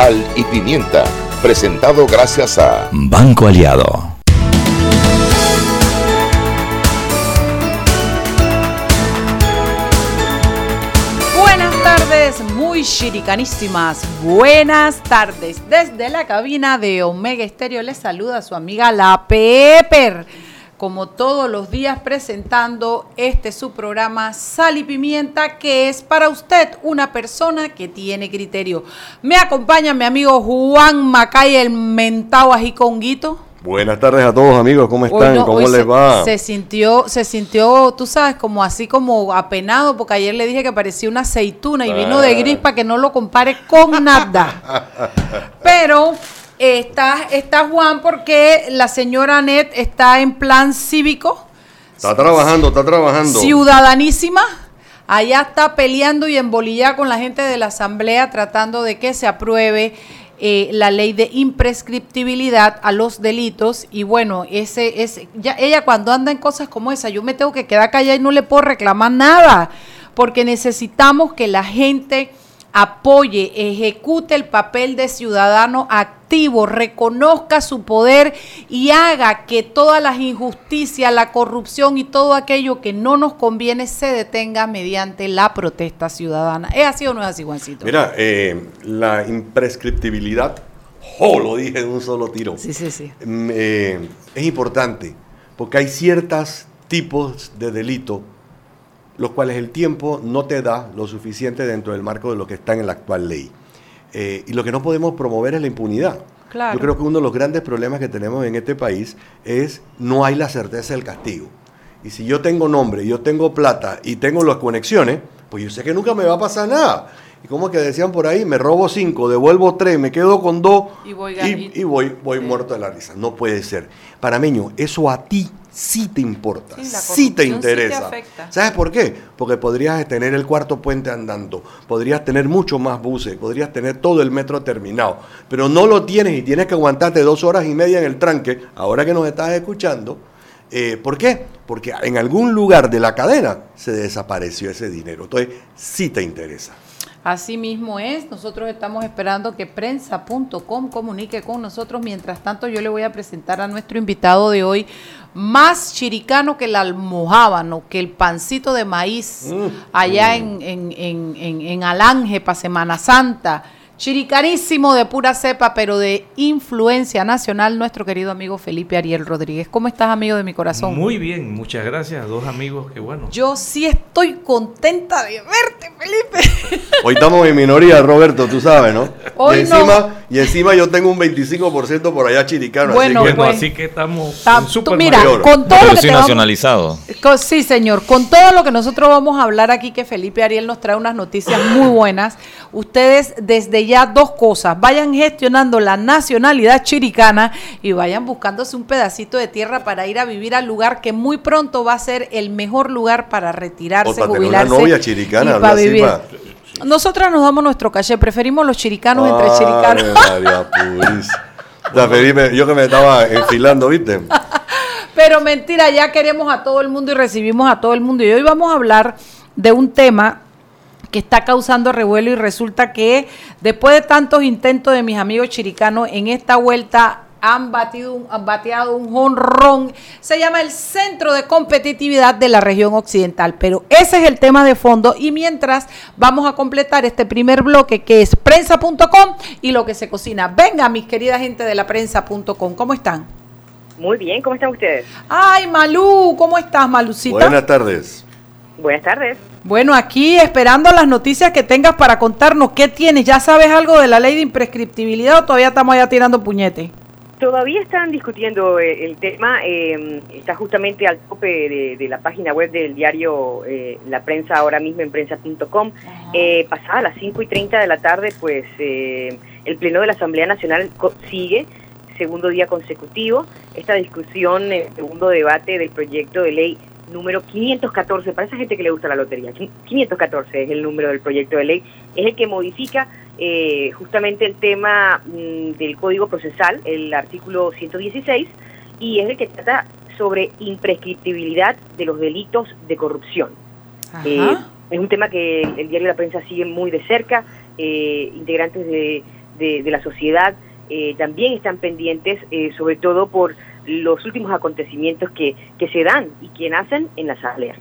Sal y Pimienta, presentado gracias a Banco Aliado. Buenas tardes, muy chiricanísimas. Buenas tardes. Desde la cabina de Omega Estéreo les saluda su amiga La Pepper como todos los días presentando este su programa Sal y Pimienta, que es para usted una persona que tiene criterio. Me acompaña mi amigo Juan Macay, el mentao ajiconguito. Buenas tardes a todos amigos, ¿cómo están? ¿Cómo les va? Se sintió, se sintió, tú sabes, como así como apenado, porque ayer le dije que parecía una aceituna y vino de gris para que no lo compare con nada. Pero Está, está Juan porque la señora Net está en plan cívico. Está trabajando, está trabajando. Ciudadanísima. Allá está peleando y embolillada con la gente de la Asamblea tratando de que se apruebe eh, la ley de imprescriptibilidad a los delitos. Y bueno, ese, ese, ya, ella cuando anda en cosas como esa, yo me tengo que quedar callada y no le puedo reclamar nada, porque necesitamos que la gente apoye, ejecute el papel de ciudadano activo, reconozca su poder y haga que todas las injusticias, la corrupción y todo aquello que no nos conviene se detenga mediante la protesta ciudadana. ¿Es así o no es así, Juancito? Mira, eh, la imprescriptibilidad, oh, lo dije de un solo tiro. Sí, sí, sí. Mm, eh, es importante porque hay ciertos tipos de delito los cuales el tiempo no te da lo suficiente dentro del marco de lo que está en la actual ley. Eh, y lo que no podemos promover es la impunidad. Yo creo que uno de los grandes problemas que tenemos en este país es no hay la certeza del castigo. Y si yo tengo nombre, yo tengo plata y tengo las conexiones, pues yo sé que nunca me va a pasar nada. Y como que decían por ahí, me robo cinco, devuelvo tres, me quedo con dos y voy, y, voy, voy muerto de la risa. No puede ser. Parameño, eso a ti sí te importa, sí, te interesa. ¿Sabes por qué? Porque podrías tener el cuarto puente andando, podrías tener mucho más buses, podrías tener todo el metro terminado, pero no lo tienes y tienes que aguantarte dos horas y media en el tranque, ahora que nos estás escuchando. Eh, ¿Por qué? Porque en algún lugar de la cadena se desapareció ese dinero. Entonces, sí te interesa. Así mismo es, nosotros estamos esperando que prensa.com comunique con nosotros. Mientras tanto, yo le voy a presentar a nuestro invitado de hoy, más chiricano que el almohábano, que el pancito de maíz mm. allá en, en, en, en Alange para Semana Santa Chiricarísimo de pura cepa, pero de influencia nacional, nuestro querido amigo Felipe Ariel Rodríguez. ¿Cómo estás, amigo de mi corazón? Muy bien, muchas gracias. Dos amigos, qué bueno. Yo sí estoy contenta de verte, Felipe. Hoy estamos en minoría, Roberto, tú sabes, ¿no? Hoy y encima, y encima yo tengo un 25% por allá chiricano. Bueno, así que, pues, así que estamos súper Mira, con todo lo que nacionalizado. sí, señor. Con todo lo que nosotros vamos a hablar aquí, que Felipe Ariel nos trae unas noticias muy buenas. Ustedes desde ya dos cosas. Vayan gestionando la nacionalidad chiricana y vayan buscándose un pedacito de tierra para ir a vivir al lugar que muy pronto va a ser el mejor lugar para retirarse, jubilarse. Una novia chiricana, para vivir. Nosotras nos damos nuestro calle, preferimos los chiricanos entre chiricanos. yo que me estaba enfilando, ¿viste? Pero mentira, ya queremos a todo el mundo y recibimos a todo el mundo. Y hoy vamos a hablar de un tema que está causando revuelo y resulta que después de tantos intentos de mis amigos chiricanos en esta vuelta han batido han bateado un jonrón. Se llama el Centro de Competitividad de la Región Occidental. Pero ese es el tema de fondo. Y mientras vamos a completar este primer bloque que es prensa.com y lo que se cocina. Venga, mis queridas gente de la prensa.com, ¿cómo están? Muy bien, ¿cómo están ustedes? Ay, Malú, ¿cómo estás, Malucita? Buenas tardes. Buenas tardes. Bueno, aquí esperando las noticias que tengas para contarnos qué tienes. ¿Ya sabes algo de la ley de imprescriptibilidad o todavía estamos allá tirando puñete? Todavía están discutiendo eh, el tema, em, está justamente al tope de, la página web del diario eh, La Prensa ahora mismo en prensa.com. Eh, pasada las 5 y 30 de la tarde, pues el Pleno de la Asamblea Nacional sigue, segundo día consecutivo, esta discusión, el segundo debate del proyecto de ley número 514, para esa gente que le gusta la lotería, 514 es el número del proyecto de ley, es el que modifica eh, justamente el tema mm, del Código Procesal, el artículo 116, y es el que trata sobre imprescriptibilidad de los delitos de corrupción. Eh, es un tema que el, diario La Prensa sigue muy de cerca, eh, integrantes de, de, la sociedad eh, también están pendientes, eh, sobre todo por los últimos acontecimientos que, que se dan y que nacen en la asamblea.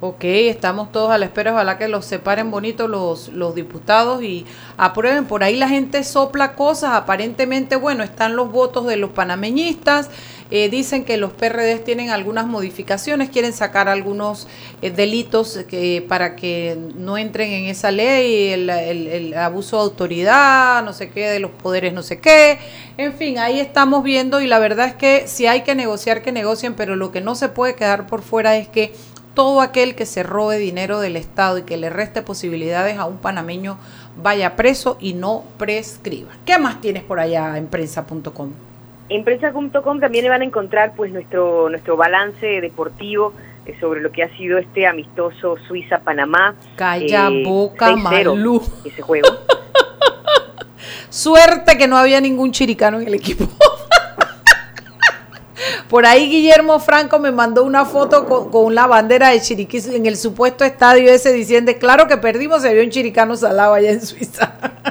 Ok, estamos todos a la espera, ojalá que los separen bonito los, los diputados y aprueben. Por ahí la gente sopla cosas, aparentemente, bueno, están los votos de los panameñistas, eh, dicen que los PRDs tienen algunas modificaciones, quieren sacar algunos eh, delitos que, para que no entren en esa ley, el, el abuso de autoridad, no sé qué, de los poderes, no sé qué. En fin, ahí estamos viendo y la verdad es que si hay que negociar, que negocien, pero lo que no se puede quedar por fuera es que todo aquel que se robe dinero del Estado y que le reste posibilidades a un panameño vaya preso y no prescriba. ¿Qué más tienes por allá en prensa.com? En prensa.com también van a encontrar pues nuestro nuestro balance deportivo eh, sobre lo que ha sido este amistoso Suiza-Panamá. Calla eh, boca, Malú. Ese juego. Suerte que no había ningún chiricano en el equipo. Por ahí Guillermo Franco me mandó una foto con, con la bandera de Chiriquí en el supuesto estadio ese diciendo, claro que perdimos, se vio un chiricano salado allá en Suiza.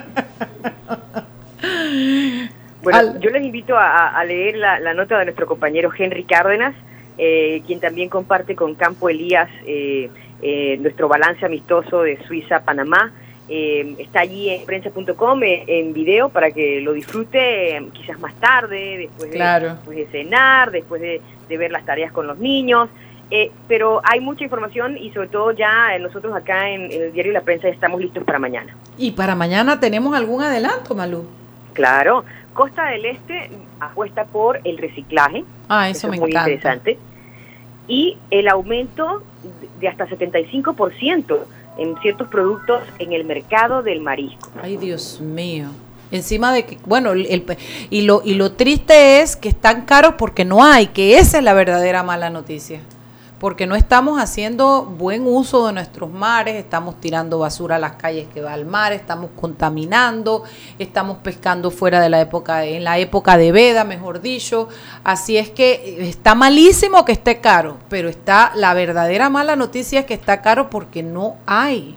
Bueno, yo les invito a, leer la, nota de nuestro compañero Henry Cárdenas, eh, quien también comparte con Campo Elías eh, eh, nuestro balance amistoso de Suiza-Panamá. Eh, está allí en prensa.com eh, en video para que lo disfrute eh, quizás más tarde, después de, cenar, después de, ver las tareas con los niños. pero hay mucha información y sobre todo ya nosotros acá en, el diario La Prensa estamos listos para mañana. ¿Y para mañana tenemos algún adelanto, Malú? Claro, Costa del Este apuesta por el reciclaje. Ah, eso, me es muy interesante. Y el aumento de hasta 75% en ciertos productos en el mercado del marisco. Ay, Dios mío. Encima de que, bueno, el, y, lo, y lo triste es que están caros porque no hay, que esa es la verdadera mala noticia porque no estamos haciendo buen uso de nuestros mares, estamos tirando basura a las calles que va al mar, estamos contaminando, estamos pescando fuera de la época, en la época de veda, mejor dicho. Así es que eh, está malísimo que esté caro, pero está la verdadera mala noticia es que está caro porque no hay.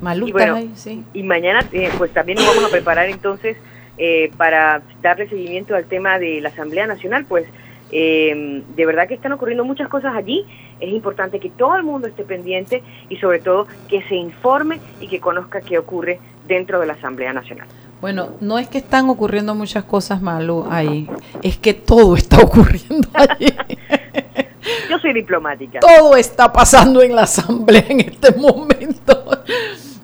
Maluta y, sí. y mañana eh, pues también nos vamos a preparar entonces eh, para darle seguimiento al tema de la Asamblea Nacional, pues eh, de verdad que están ocurriendo muchas cosas allí. Es importante que todo el mundo esté pendiente y sobre todo que se informe y que conozca qué ocurre dentro de la Asamblea Nacional. Bueno, no es que están ocurriendo muchas cosas, Malu, ahí. Es que todo está ocurriendo allí. Yo soy diplomática. Todo está pasando en la Asamblea en este momento.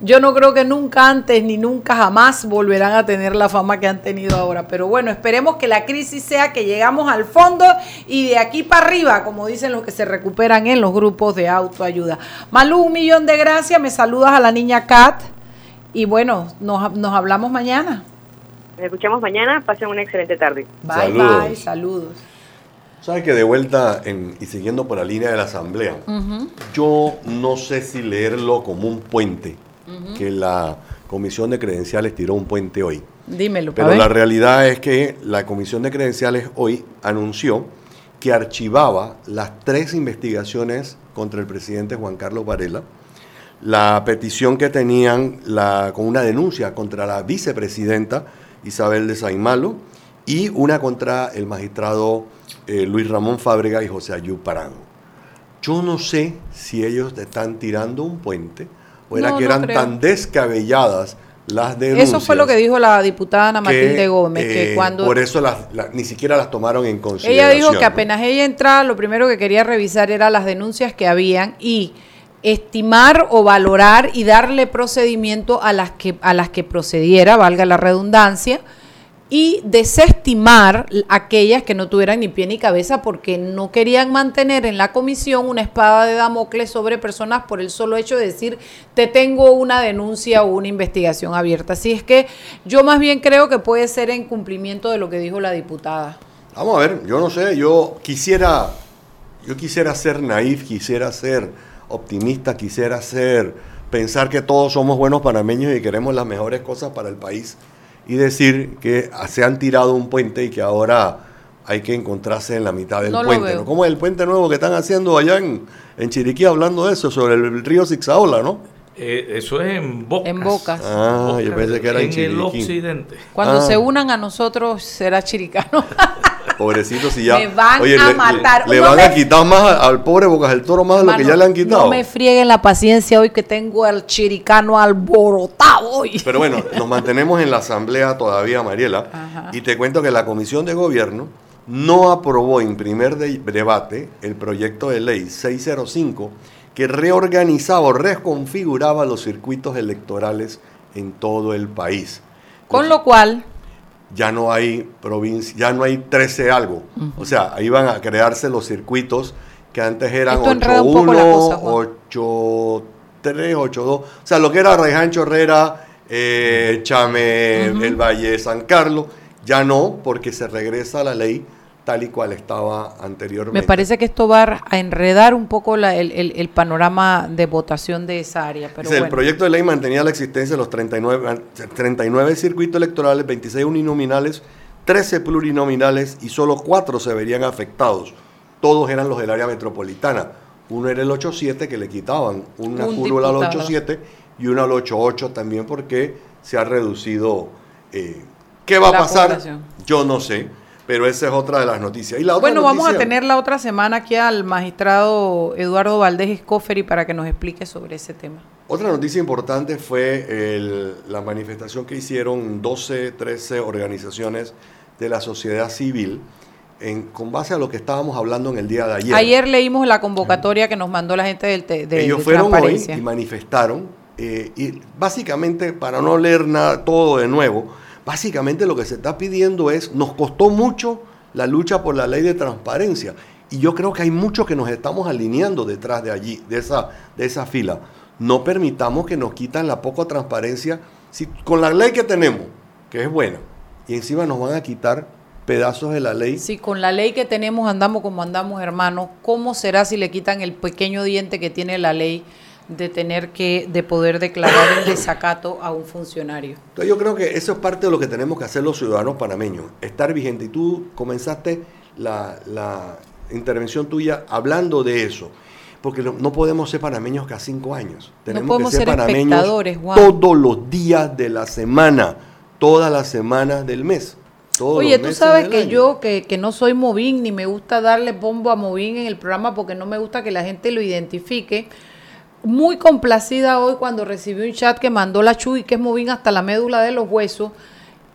Yo no creo que nunca antes ni nunca jamás volverán a tener la fama que han tenido ahora. Pero bueno, esperemos que la crisis sea que llegamos al fondo y de aquí para arriba, como dicen los que se recuperan en los grupos de autoayuda. Malú, un millón de gracias. Me saludas a la niña Kat. Y bueno, nos, nos hablamos mañana. Nos escuchamos mañana. Pasen una excelente tarde. Bye, bye. Saludos. Sabes que de vuelta y siguiendo por la línea de la asamblea, yo no sé si leerlo como un puente que la Comisión de Credenciales tiró un puente hoy. Dímelo. Pero la realidad es que la Comisión de Credenciales hoy anunció que archivaba las tres investigaciones contra el presidente Juan Carlos Varela, la petición que tenían la, con una denuncia contra la vicepresidenta Isabel de Saimalo y una contra el magistrado eh, Luis Ramón Fábrega y José Ayú Parango. Yo no sé si ellos están tirando un puente o era que eran tan descabelladas las denuncias. Eso fue lo que dijo la diputada Ana Matilde Gómez, que eh, cuando... Por eso ni siquiera las tomaron en consideración. Ella dijo que apenas ella entraba, lo primero que quería revisar era las denuncias que habían y estimar o valorar y darle procedimiento a las que a las que procediera, valga la redundancia, y desestimar aquellas que no tuvieran ni pie ni cabeza porque no querían mantener en la comisión una espada de Damocles sobre personas por el solo hecho de decir te tengo una denuncia o una investigación abierta. Así es que yo más bien creo que puede ser en cumplimiento de lo que dijo la diputada. Vamos a ver, yo no sé, yo quisiera, yo quisiera ser naif, quisiera ser optimista, quisiera ser, pensar que todos somos buenos panameños y queremos las mejores cosas para el país y decir que se han tirado un puente y que ahora hay que encontrarse en la mitad del puente. ¿no? ¿Cómo es el puente nuevo que están haciendo allá en, en Chiriquí hablando de eso, sobre el río Zixaola, no? Eh, eso es en Bocas. En Bocas. Ah, yo pensé que era en en el Chiriquí. occidente. Cuando Ah. se unan a nosotros será chiricano. Pobrecito, si ya. Me van a le- matar. Le, van me- a quitar más al, pobre Bocas del Toro más de lo que ya le han quitado. No me frieguen la paciencia hoy que tengo al chiricano alborotado hoy. Pero bueno, nos mantenemos en la asamblea todavía, Mariela, Ajá. y te cuento que la Comisión de Gobierno no aprobó en primer de- debate el proyecto de ley 605 que reorganizaba o reconfiguraba los circuitos electorales en todo el país. Con lo cual, Ya no hay provincia, ya no hay 13 algo. O sea, ahí van a crearse los circuitos que antes eran Esto enreda un poco la 8-1, cosa, Juan. 8-3, 8-2. O sea, lo que era Raijancho Herrera, eh, Chame, el Valle de San Carlos, ya no, porque se regresa a la ley tal y cual estaba anteriormente. me parece que esto va a enredar un poco la- el, el- el panorama de votación de esa área. Pero Dice, El proyecto de ley mantenía la existencia de los 39, 39 circuitos electorales, 26 uninominales, 13 plurinominales y solo 4 se verían afectados. Todos eran los del área metropolitana. Uno era el 87 que le quitaban una Un curva al diputado. 87 y uno al 88 también porque se ha reducido. eh, ¿Qué va a pasar? población. Yo no sé, pero esa es otra de las noticias. Y la otra Bueno, vamos a tener la otra semana aquí al magistrado Eduardo Valdés Escoferi para que nos explique sobre ese tema. Otra noticia importante fue el- la manifestación que hicieron 12, 13 organizaciones de la sociedad civil en, con base a lo que estábamos hablando en el día de ayer. Ayer leímos la convocatoria que nos mandó la gente del te- de, Ellos de fueron hoy y manifestaron, eh, y básicamente, para no leer nada, todo de nuevo, básicamente lo que se está pidiendo es, nos costó mucho la lucha por la ley de transparencia, y yo creo que hay muchos que nos estamos alineando detrás de allí, de esa, de esa fila. No permitamos que nos quitan la poca transparencia, si, con la ley que tenemos, que es buena, y encima nos van a quitar pedazos de la ley. Si con la ley que tenemos andamos como andamos, hermano, ¿cómo será si le quitan el pequeño diente que tiene la ley de tener que, de poder declarar el desacato a un funcionario? Entonces yo creo que eso es parte de lo que tenemos que hacer los ciudadanos panameños, estar vigente. Y tú comenzaste la, la intervención tuya hablando de eso, porque no, no podemos ser panameños cada cinco años. Tenemos podemos que ser, ser panameños todos los días de la semana, todas las semanas del mes. todos Oye, tú sabes que año. yo, que, que no soy Movín, ni me gusta darle bombo a Movín en el programa porque no me gusta que la gente lo identifique. Muy complacida hoy cuando recibí un chat que mandó la Chuy, que es Movín hasta la médula de los huesos,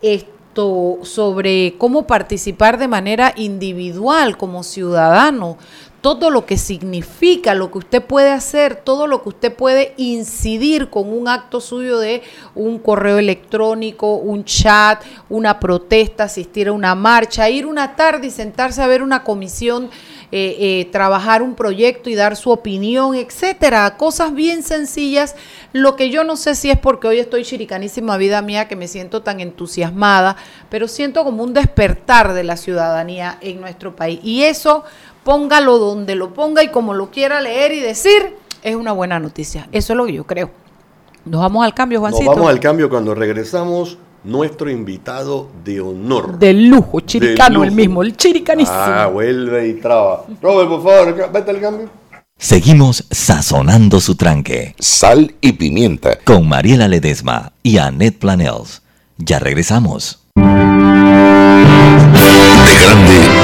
esto sobre cómo participar de manera individual como ciudadano, todo lo que significa, lo que usted puede hacer, todo lo que usted puede incidir con un acto suyo de un correo electrónico, un chat, una protesta, asistir a una marcha, ir una tarde y sentarse a ver una comisión, eh, eh, trabajar un proyecto y dar su opinión, etcétera. Cosas bien sencillas. Lo que yo no sé si es porque hoy estoy chiricanísima vida mía que me siento tan entusiasmada, pero siento como un despertar de la ciudadanía en nuestro país. Y eso, póngalo donde lo ponga y como lo quiera leer y decir, es una buena noticia. Eso es lo que yo creo. Nos vamos al cambio, Nos Juancito. vamos al cambio cuando regresamos. Nuestro invitado de honor. De lujo, chiricano De el mismo, el chiricanísimo. Ah, vuelve y traba. Robert, por favor, vete al cambio. Seguimos sazonando su tranque Sal y pimienta. con Mariela Ledesma y Annette Planels. Ya regresamos. De grande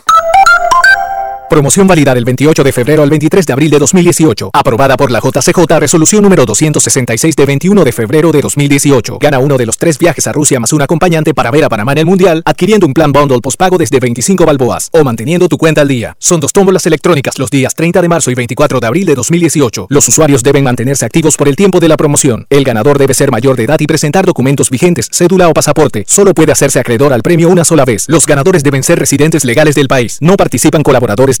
Promoción válida del 28 de febrero al 23 de abril de 2018. Aprobada por la JCJ Resolución número 266 de 21 de febrero de 2018. Gana uno de los tres viajes a Rusia más un acompañante para ver a Panamá en el Mundial, adquiriendo un plan bundle pospago desde 25 balboas o manteniendo tu cuenta al día. Son dos tómbolas electrónicas los días 30 de marzo y 24 de abril de 2018. Los usuarios deben mantenerse activos por el tiempo de la promoción. El ganador debe ser mayor de edad y presentar documentos vigentes, cédula o pasaporte. Solo puede hacerse acreedor al premio una sola vez. Los ganadores deben ser residentes legales del país. No participan colaboradores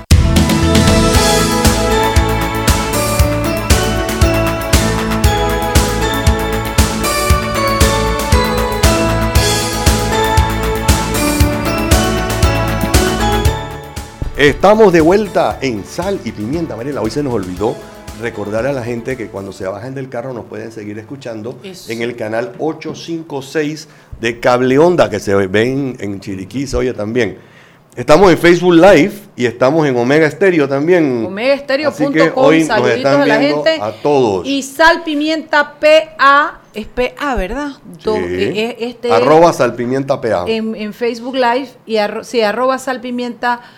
Estamos de vuelta en Sal y Pimienta, Mariela. Hoy se nos olvidó recordar a la gente que cuando se bajen del carro nos pueden seguir escuchando Eso. en el canal 856 de Cable Onda, que se ven en Chiriquí, se oye también. Estamos en Facebook Live y estamos en Omega Estéreo también. Así que Omegaestereo.com, hoy nos están a la gente. a todos. Y sal pimienta PA, es PA, ¿verdad? Do- Sí. eh, Este Arroba Salpimienta PA. en, en Facebook Live y arro- sí, arroba salpimienta PA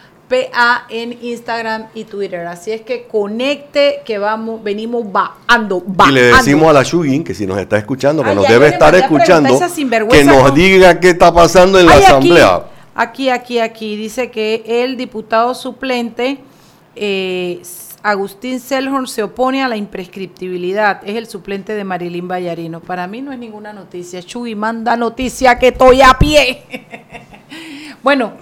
en Instagram y Twitter. Así es que conecte que vamos, venimos bajando, Y le decimos a la Shugin que si nos está escuchando, que Ay, nos debe estar escuchando, que nos con- diga qué está pasando en la Ay, asamblea. Aquí, aquí, aquí, aquí. Dice que el diputado suplente eh, Agustín Selhorn se opone a la imprescriptibilidad. Es el suplente de Marilyn Vallarino. Para mí no es ninguna noticia. Chuy, manda noticia que estoy a pie. bueno,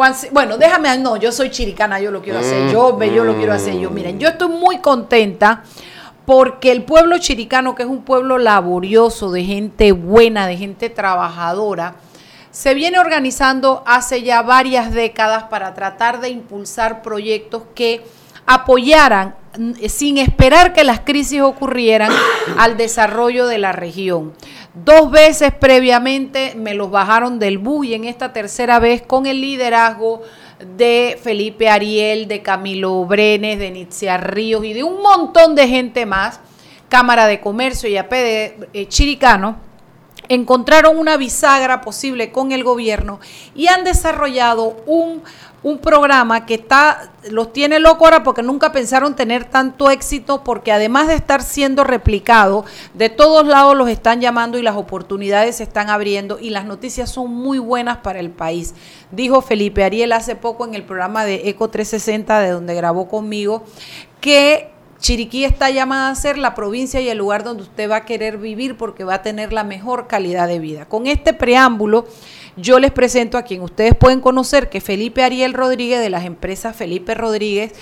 Juan, bueno, déjame, no, yo soy chiricana, yo lo quiero hacer, yo, ve, yo lo quiero hacer yo. Miren, yo estoy muy contenta porque el pueblo chiricano, que es un pueblo laborioso, de gente buena, de gente trabajadora, se viene organizando hace ya varias décadas para tratar de impulsar proyectos que apoyaran, mm, sin esperar que las crisis ocurrieran, al desarrollo de la región. Dos veces previamente me los bajaron del bus y en esta tercera vez con el liderazgo de Felipe Ariel, de Camilo Brenes, de Nitzia Ríos y de un montón de gente más, Cámara de Comercio y AP de eh, Chiricano, encontraron una bisagra posible con el gobierno y han desarrollado un, un programa que está los tiene loco ahora porque nunca pensaron tener tanto éxito porque además de estar siendo replicado de todos lados los están llamando y las oportunidades se están abriendo y las noticias son muy buenas para el país dijo Felipe Ariel hace poco en el programa de Eco 360 de donde grabó conmigo que Chiriquí está llamada a ser la provincia y el lugar donde usted va a querer vivir porque va a tener la mejor calidad de vida. Con este preámbulo, yo les presento a quien ustedes pueden conocer, que Felipe Ariel Rodríguez de las empresas Felipe Rodríguez.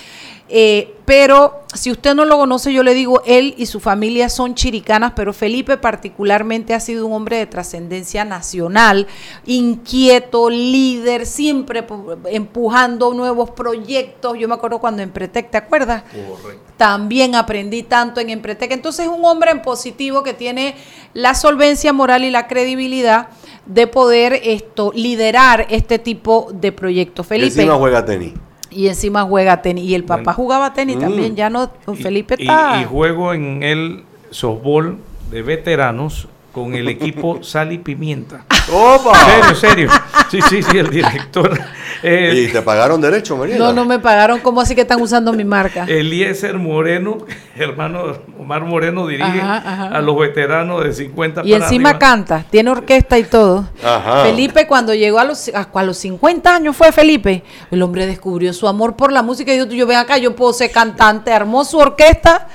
Eh, pero si usted no lo conoce, yo le digo, él y su familia son chiricanas, pero Felipe particularmente ha sido un hombre de trascendencia nacional, inquieto, líder, siempre pu- empujando nuevos proyectos. Yo me acuerdo cuando en Pretec, ¿te acuerdas? Correcto. También aprendí tanto en Empretec. Entonces es un hombre en positivo que tiene la solvencia moral y la credibilidad de poder esto liderar este tipo de proyectos. Felipe. encima juega tenis. Y encima juega tenis. Y el papá Bueno. jugaba tenis Mm. también. Ya no, don Y- Felipe y, está. y juego en el softball de veteranos con el equipo Sal y Pimienta. ¡Opa! Serio, serio. Sí, sí, sí, el director. eh, ¿Y te pagaron derecho, Mariela? no, no me pagaron. ¿Cómo así que están usando mi marca? Eliezer Moreno, hermano Omar Moreno, dirige Ajá, ajá. a los veteranos de 50 Y para encima arriba. canta, tiene orquesta y todo. Ajá. Felipe cuando llegó a los, a, a los 50 años fue Felipe, el hombre descubrió su amor por la música y dijo, yo ven acá, yo puedo ser cantante, armó su orquesta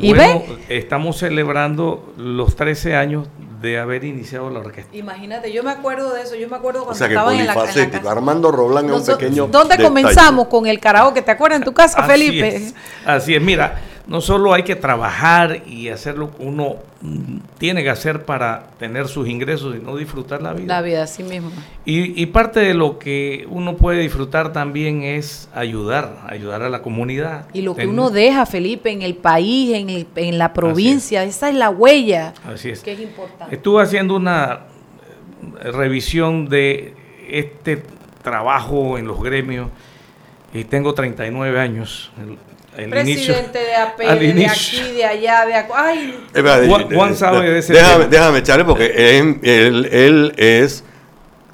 y Bueno, ven. estamos celebrando los 13 años de haber iniciado la orquesta. Imagínate, yo me acuerdo de eso, yo me acuerdo O cuando sea que estaban en la, en la casa. Armando Roblán es un pequeño. ¿Dónde detalle. comenzamos con el karaoke? ¿Te acuerdas en tu casa, Así Felipe? es, así es, mira, no solo hay que trabajar y hacer lo que uno tiene que hacer para tener sus ingresos, sino disfrutar la vida. La vida, así mismo. Y, y parte de lo que uno puede disfrutar también es ayudar, ayudar a la comunidad. Y lo que uno deja, Felipe, en el país, en, el- en la provincia, esa es la huella Así es. que es importante. Estuve haciendo una, revisión de este trabajo en los gremios y tengo 39 años. El, Presidente de AP, de aquí, de allá, de acá. Ay. Juan, sabe de ese déjame, déjame echarle porque él, él, es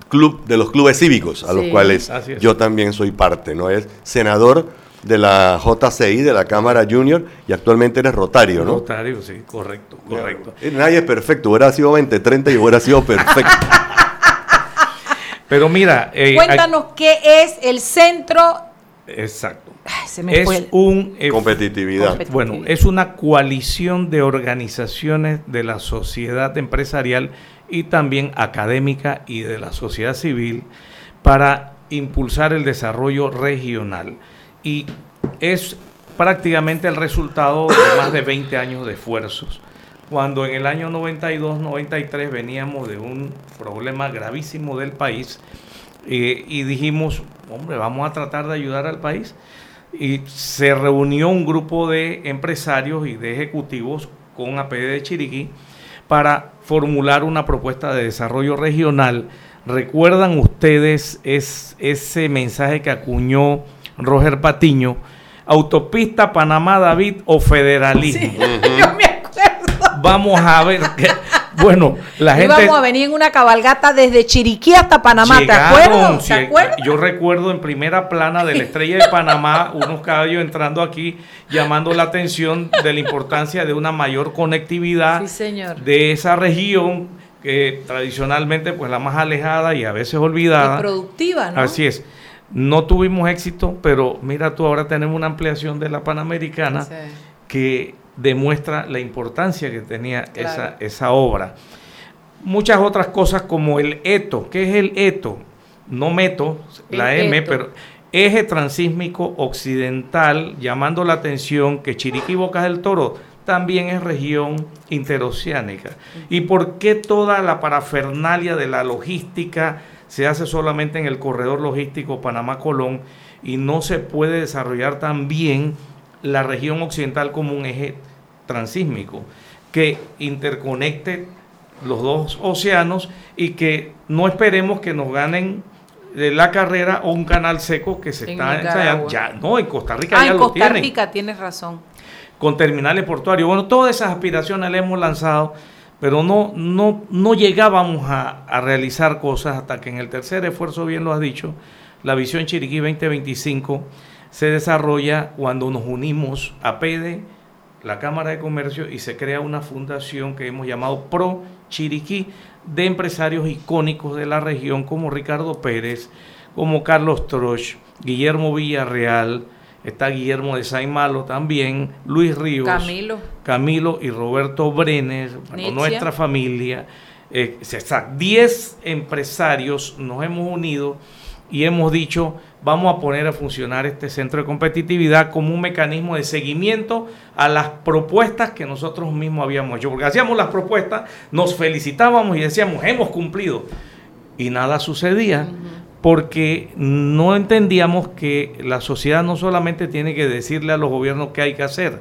club de los clubes cívicos a los cuales yo también soy parte, ¿no? Es senador de la JCI, de la Cámara Junior, y actualmente eres rotario, ¿no? Rotario, sí, correcto, correcto. Nadie es perfecto, hubiera sido 2030 y hubiera sido perfecto. Pero mira... Eh, Cuéntanos qué es el centro... Exacto. Es un... Eh, competitividad. Bueno, es una coalición de organizaciones de la sociedad empresarial y también académica y de la sociedad civil para impulsar el desarrollo regional. Y es prácticamente el resultado de más de 20 años de esfuerzos cuando en el año 92-93 veníamos de un problema gravísimo del país eh, y dijimos, hombre, vamos a tratar de ayudar al país. Y se reunió un grupo de empresarios y de ejecutivos con APD de Chiriquí para formular una propuesta de desarrollo regional. ¿Recuerdan ustedes es, ese mensaje que acuñó Roger Patiño? Autopista Panamá-David o federalismo. vamos a ver. Bueno, la gente. Vamos a venir en una cabalgata desde Chiriquí hasta Panamá, ¿te acuerdas? Yo recuerdo en primera plana de la estrella de Panamá unos caballos entrando aquí llamando la atención de la importancia de una mayor conectividad de esa región que tradicionalmente pues la más alejada y a veces olvidada. Y productiva, ¿no? Así es. No tuvimos éxito, pero mira tú, ahora tenemos una ampliación de la Panamericana que demuestra la importancia que tenía esa, esa obra. Muchas otras cosas como el ETO. ¿Qué es el ETO? No meto la M, pero eje transísmico occidental, llamando la atención que Chiriquí Bocas del Toro también es región interoceánica. ¿Y por qué toda la parafernalia de la logística se hace solamente en el corredor logístico Panamá-Colón y no se puede desarrollar también la región occidental como un eje transísmico que interconecte los dos océanos y que no esperemos que nos ganen de la carrera o un canal seco que se está ensayando. Ya, no, en Costa Rica ah, ya en Costa Rica tienes razón. Con terminales portuarios. Bueno, todas esas aspiraciones las hemos lanzado, pero no, no, no llegábamos a, a realizar cosas hasta que en el tercer esfuerzo, bien lo has dicho, la visión Chiriquí 2025 se desarrolla cuando nos unimos a PEDE, la Cámara de Comercio, y se crea una fundación que hemos llamado Pro Chiriquí, de empresarios icónicos de la región como Ricardo Pérez, como Carlos Troch, Guillermo Villarreal, está Guillermo de Saimalo también, Luis Ríos, Camilo, Camilo y Roberto Brenes, nuestra familia. Eh, 10 empresarios nos hemos unido y hemos dicho vamos a poner a funcionar este centro de competitividad como un mecanismo de seguimiento a las propuestas que nosotros mismos habíamos hecho. Porque hacíamos las propuestas, nos felicitábamos y decíamos, hemos cumplido. Y nada sucedía porque no entendíamos que la sociedad no solamente tiene que decirle a los gobiernos qué hay que hacer,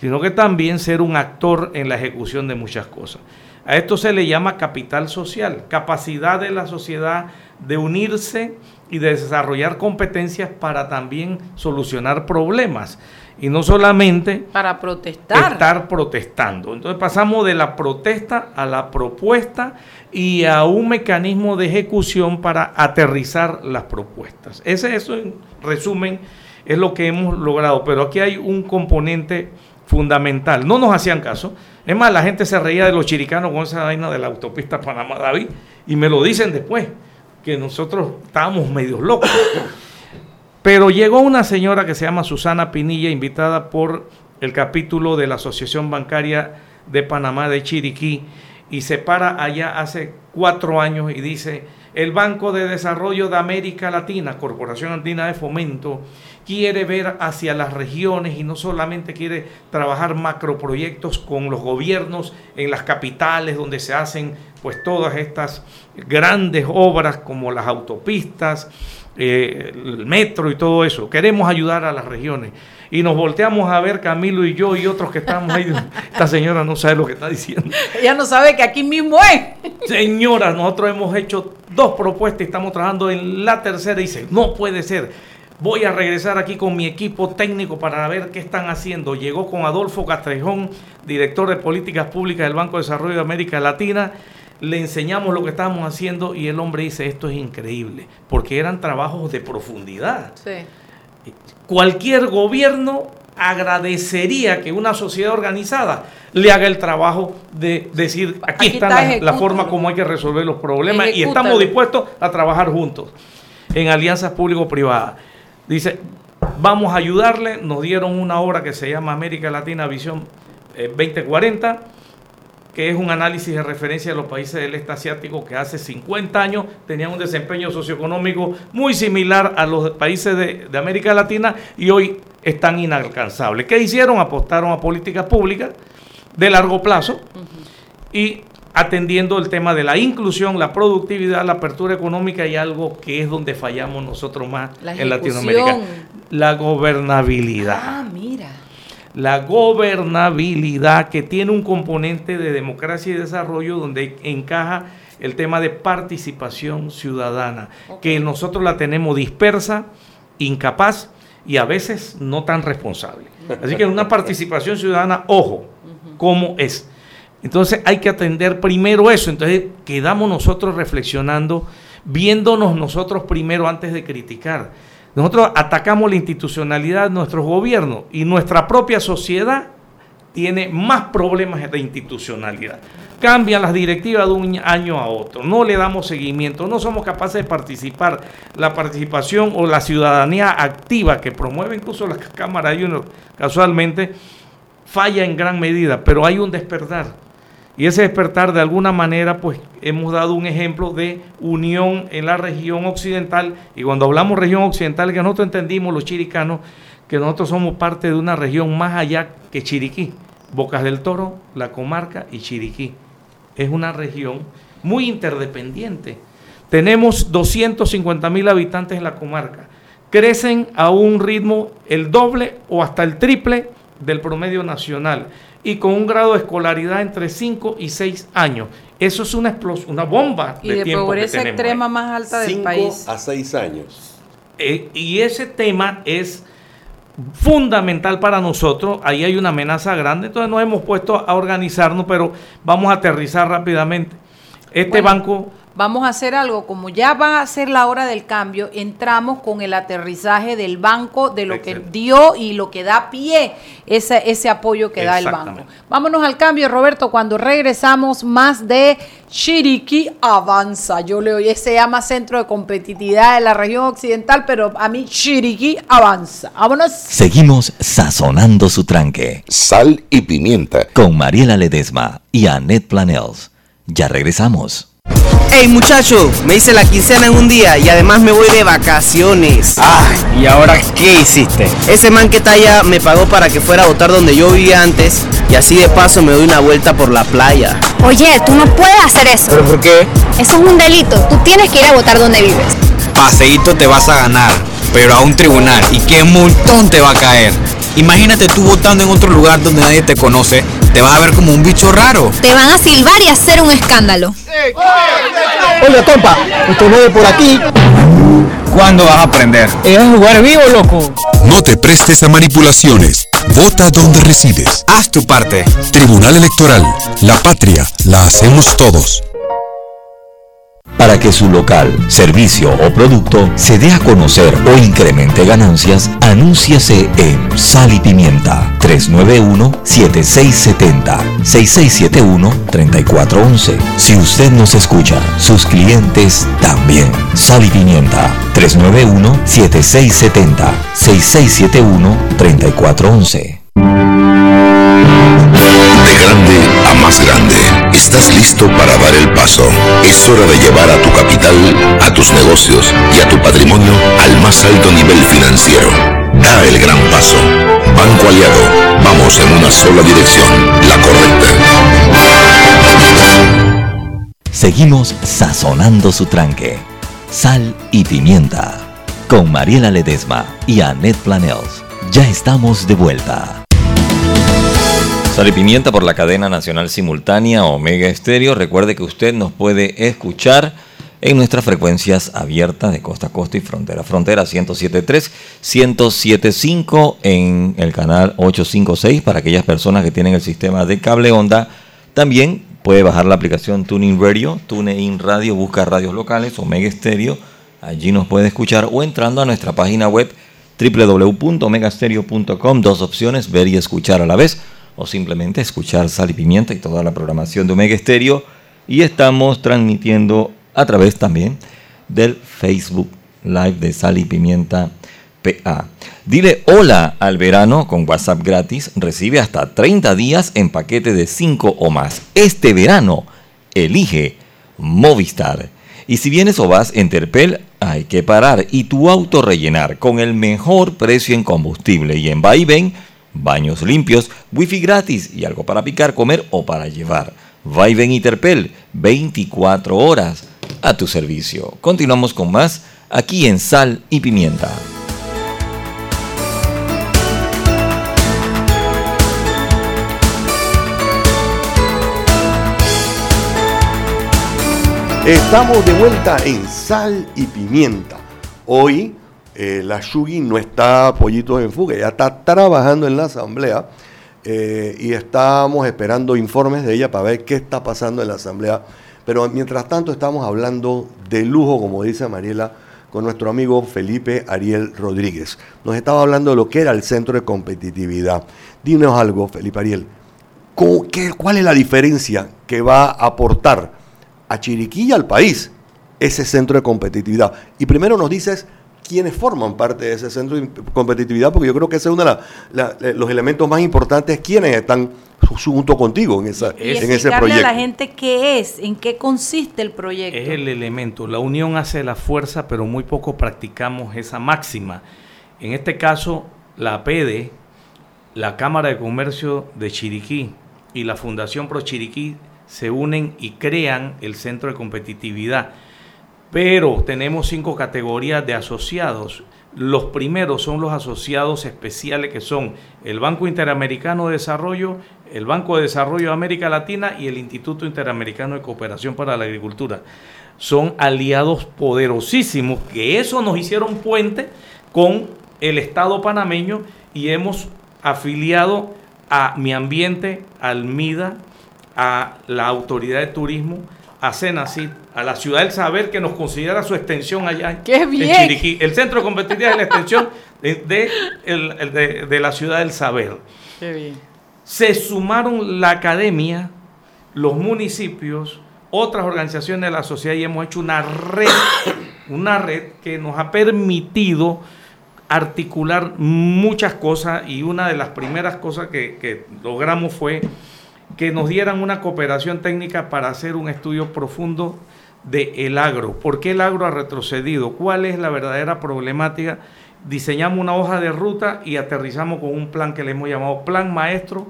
sino que también ser un actor en la ejecución de muchas cosas. A esto se le llama capital social, capacidad de la sociedad de unirse y de desarrollar competencias para también solucionar problemas y no solamente para protestar. Estar protestando. Entonces pasamos de la protesta a la propuesta y a un mecanismo de ejecución para aterrizar las propuestas. Ese eso en resumen es lo que hemos logrado, pero aquí hay un componente fundamental. No nos hacían caso. Es más, la gente se reía de los chiricanos con esa vaina de la autopista Panamá-David y me lo dicen después que nosotros estábamos medios locos. Pero llegó una señora que se llama Susana Pinilla, invitada por el capítulo de la Asociación Bancaria de Panamá de Chiriquí, y se para allá hace cuatro años y dice, el Banco de Desarrollo de América Latina, Corporación Andina de Fomento, quiere ver hacia las regiones y no solamente quiere trabajar macroproyectos con los gobiernos en las capitales donde se hacen pues todas estas grandes obras como las autopistas eh, el metro y todo eso. Queremos ayudar a las regiones. Y nos volteamos a ver Camilo y yo y otros que estamos ahí. Esta señora no sabe lo que está diciendo. Ella no sabe que aquí mismo es. Señora, nosotros hemos hecho dos propuestas y estamos trabajando en la tercera. Y dice, no puede ser. Voy a regresar aquí con mi equipo técnico para ver qué están haciendo. Llegó con Adolfo Castrejón, director de políticas públicas del Banco de Desarrollo de América Latina le enseñamos lo que estábamos haciendo y el hombre dice, esto es increíble, porque eran trabajos de profundidad. Cualquier gobierno agradecería que una sociedad organizada le haga el trabajo de decir, aquí, está, la, forma como hay que resolver los problemas y estamos dispuestos a trabajar juntos en alianzas público-privadas. Dice, vamos a ayudarle, nos dieron una obra que se llama América Latina Visión 2040 eh, que es un análisis de referencia de los países del este asiático que hace 50 años tenían un desempeño socioeconómico muy similar a los países de, América Latina y hoy están inalcanzables. ¿Qué hicieron? Apostaron a políticas públicas de largo plazo y atendiendo el tema de la inclusión, la productividad, la apertura económica y algo que es donde fallamos nosotros más en Latinoamérica, la gobernabilidad. Ah, mira la gobernabilidad que tiene un componente de democracia y desarrollo donde encaja el tema de participación ciudadana, que nosotros la tenemos dispersa, incapaz y a veces no tan responsable. Así que una participación ciudadana, ojo, ¿cómo es? Entonces hay que atender primero eso. Entonces quedamos nosotros reflexionando, viéndonos nosotros primero antes de criticar nosotros atacamos la institucionalidad de nuestros gobiernos y nuestra propia sociedad tiene más problemas de institucionalidad. Cambian las directivas de un año a otro, no le damos seguimiento, no somos capaces de participar. La participación o la ciudadanía activa que promueve incluso las cámaras casualmente falla en gran medida, pero hay un despertar. Y ese despertar de alguna manera, pues hemos dado un ejemplo de unión en la región occidental. Y cuando hablamos región occidental, que nosotros entendimos los chiricanos, que nosotros somos parte de una región más allá que Chiriquí. Bocas del Toro, la comarca y Chiriquí. Es una región muy interdependiente. Tenemos 250 mil habitantes en la comarca. Crecen a un ritmo el doble o hasta el triple del promedio nacional y con un grado de escolaridad entre 5 y 6 años. Eso es una explosión, una bomba y de, pobreza extrema más alta del país. a 6 años. Eh, y ese tema es fundamental para nosotros. Ahí hay una amenaza grande, entonces nos hemos puesto a organizarnos, pero vamos a aterrizar rápidamente. Este banco vamos a hacer algo, como ya va a ser la hora del cambio, entramos con el aterrizaje del banco, de lo que dio y lo que da pie ese, ese apoyo que da el banco. Vámonos al cambio, Roberto, cuando regresamos más de Chiriquí Avanza. Yo le oí, se llama Centro de Competitividad de la región occidental, pero a mí Chiriquí Avanza. Vámonos. Seguimos sazonando su tranque. Sal y pimienta. Con Mariela Ledesma y Annette Planels. Ya regresamos. Hey muchacho, me hice la quincena en un día y además me voy de vacaciones. Ay, ¿y ahora qué hiciste? Ese man que está allá me pagó para que fuera a votar donde yo vivía antes y así de paso me doy una vuelta por la playa. Oye, tú no puedes hacer eso. ¿Pero por qué? Eso es un delito. Tú tienes que ir a votar donde vives. Paseíto te vas a ganar, pero a un tribunal. ¿Y qué multón te va a caer? Imagínate tú votando en otro lugar donde nadie te conoce, te vas a ver como un bicho raro. Te van a silbar y hacer un escándalo. Oye, compa, usted ve por aquí. ¿Cuándo vas a aprender? Es un jugar vivo, loco. No te prestes a manipulaciones. Vota donde resides. Haz tu parte. Tribunal Electoral. La patria la hacemos todos. Para que su local, servicio o producto se dé a conocer o incremente ganancias, anúnciase en Sal y Pimienta 391-7670-6671-3411. Si usted nos escucha, sus clientes también. Sal y Pimienta 391-7670-6671-3411. De grande a más grande, estás listo para dar el paso. Es hora de llevar a tu capital, a tus negocios y a tu patrimonio al más alto nivel financiero. Da el gran paso. Banco Aliado, vamos en una sola dirección, la correcta. Seguimos sazonando su tranque. Sal y pimienta. con Mariela Ledesma y Annette Planels. Ya estamos de vuelta. Sal y Pimienta por la cadena nacional simultánea Omega Estéreo. Recuerde que usted nos puede escuchar en nuestras frecuencias abiertas de costa a costa y frontera a frontera 107.3, 107.5 en el canal 856 para aquellas personas que tienen el sistema de cable onda. También puede bajar la aplicación Tuning Radio, TuneIn Radio, busca radios locales, Omega Estéreo. Allí nos puede escuchar o entrando a nuestra página web www.omegastereo.com. Dos opciones, ver y escuchar a la vez o simplemente escuchar Sal y Pimienta y toda la programación de Omega Estéreo. Y estamos transmitiendo a través también del Facebook Live de Sal y Pimienta PA. Dile hola al verano con WhatsApp gratis. Recibe hasta 30 días en paquete de 5 o más. Este verano, elige Movistar. Y si vienes o vas en Terpel, hay que parar y tu auto rellenar con el mejor precio en combustible y en Vaivén baños limpios, wifi gratis y algo para picar, comer o para llevar. Vaivén y Terpel, 24 horas a tu servicio. Continuamos con más aquí en Sal y Pimienta. Estamos de vuelta en Sal y Pimienta. Hoy eh, la Shugi no está pollito en fuga, ya está trabajando en la asamblea eh, y estamos esperando informes de ella para ver qué está pasando en la asamblea. Pero mientras tanto estamos hablando de lujo, como dice Mariela, con nuestro amigo Felipe Ariel Rodríguez. Nos estaba hablando de lo que era el centro de competitividad. Dinos algo, Felipe Ariel. ¿Cuál es la diferencia que va a aportar? a Chiriquí y al país ese centro de competitividad. Y primero nos dices quiénes forman parte de ese centro de competitividad, porque yo creo que ese es uno de los elementos más importantes, quiénes están junto contigo en, esa, en ese proyecto. a la gente qué es, en qué consiste el proyecto. Es el elemento, la unión hace la fuerza, pero muy poco practicamos esa máxima. En este caso, la PEDE, la Cámara de Comercio de Chiriquí y la Fundación Pro Chiriquí se unen y crean el centro de competitividad. Pero tenemos cinco categorías de asociados. Los primeros son los asociados especiales que son el Banco Interamericano de Desarrollo, el Banco de Desarrollo de América Latina y el Instituto Interamericano de Cooperación para la Agricultura. Son aliados poderosísimos que eso nos hicieron puente con el Estado panameño y hemos afiliado a Mi Ambiente, al MIDA, a la autoridad de turismo, a Senacid, a la ciudad del saber que nos considera su extensión allá en Chiriquí. El centro de competitividad es la extensión de, de, la ciudad del saber. Qué bien. Se sumaron la academia, los municipios, otras organizaciones de la sociedad y hemos hecho una red, una red que nos ha permitido articular muchas cosas y una de las primeras cosas que, que logramos fue que nos dieran una cooperación técnica para hacer un estudio profundo del el agro. ¿Por qué el agro ha retrocedido? ¿Cuál es la verdadera problemática? Diseñamos una hoja de ruta y aterrizamos con un plan que le hemos llamado Plan Maestro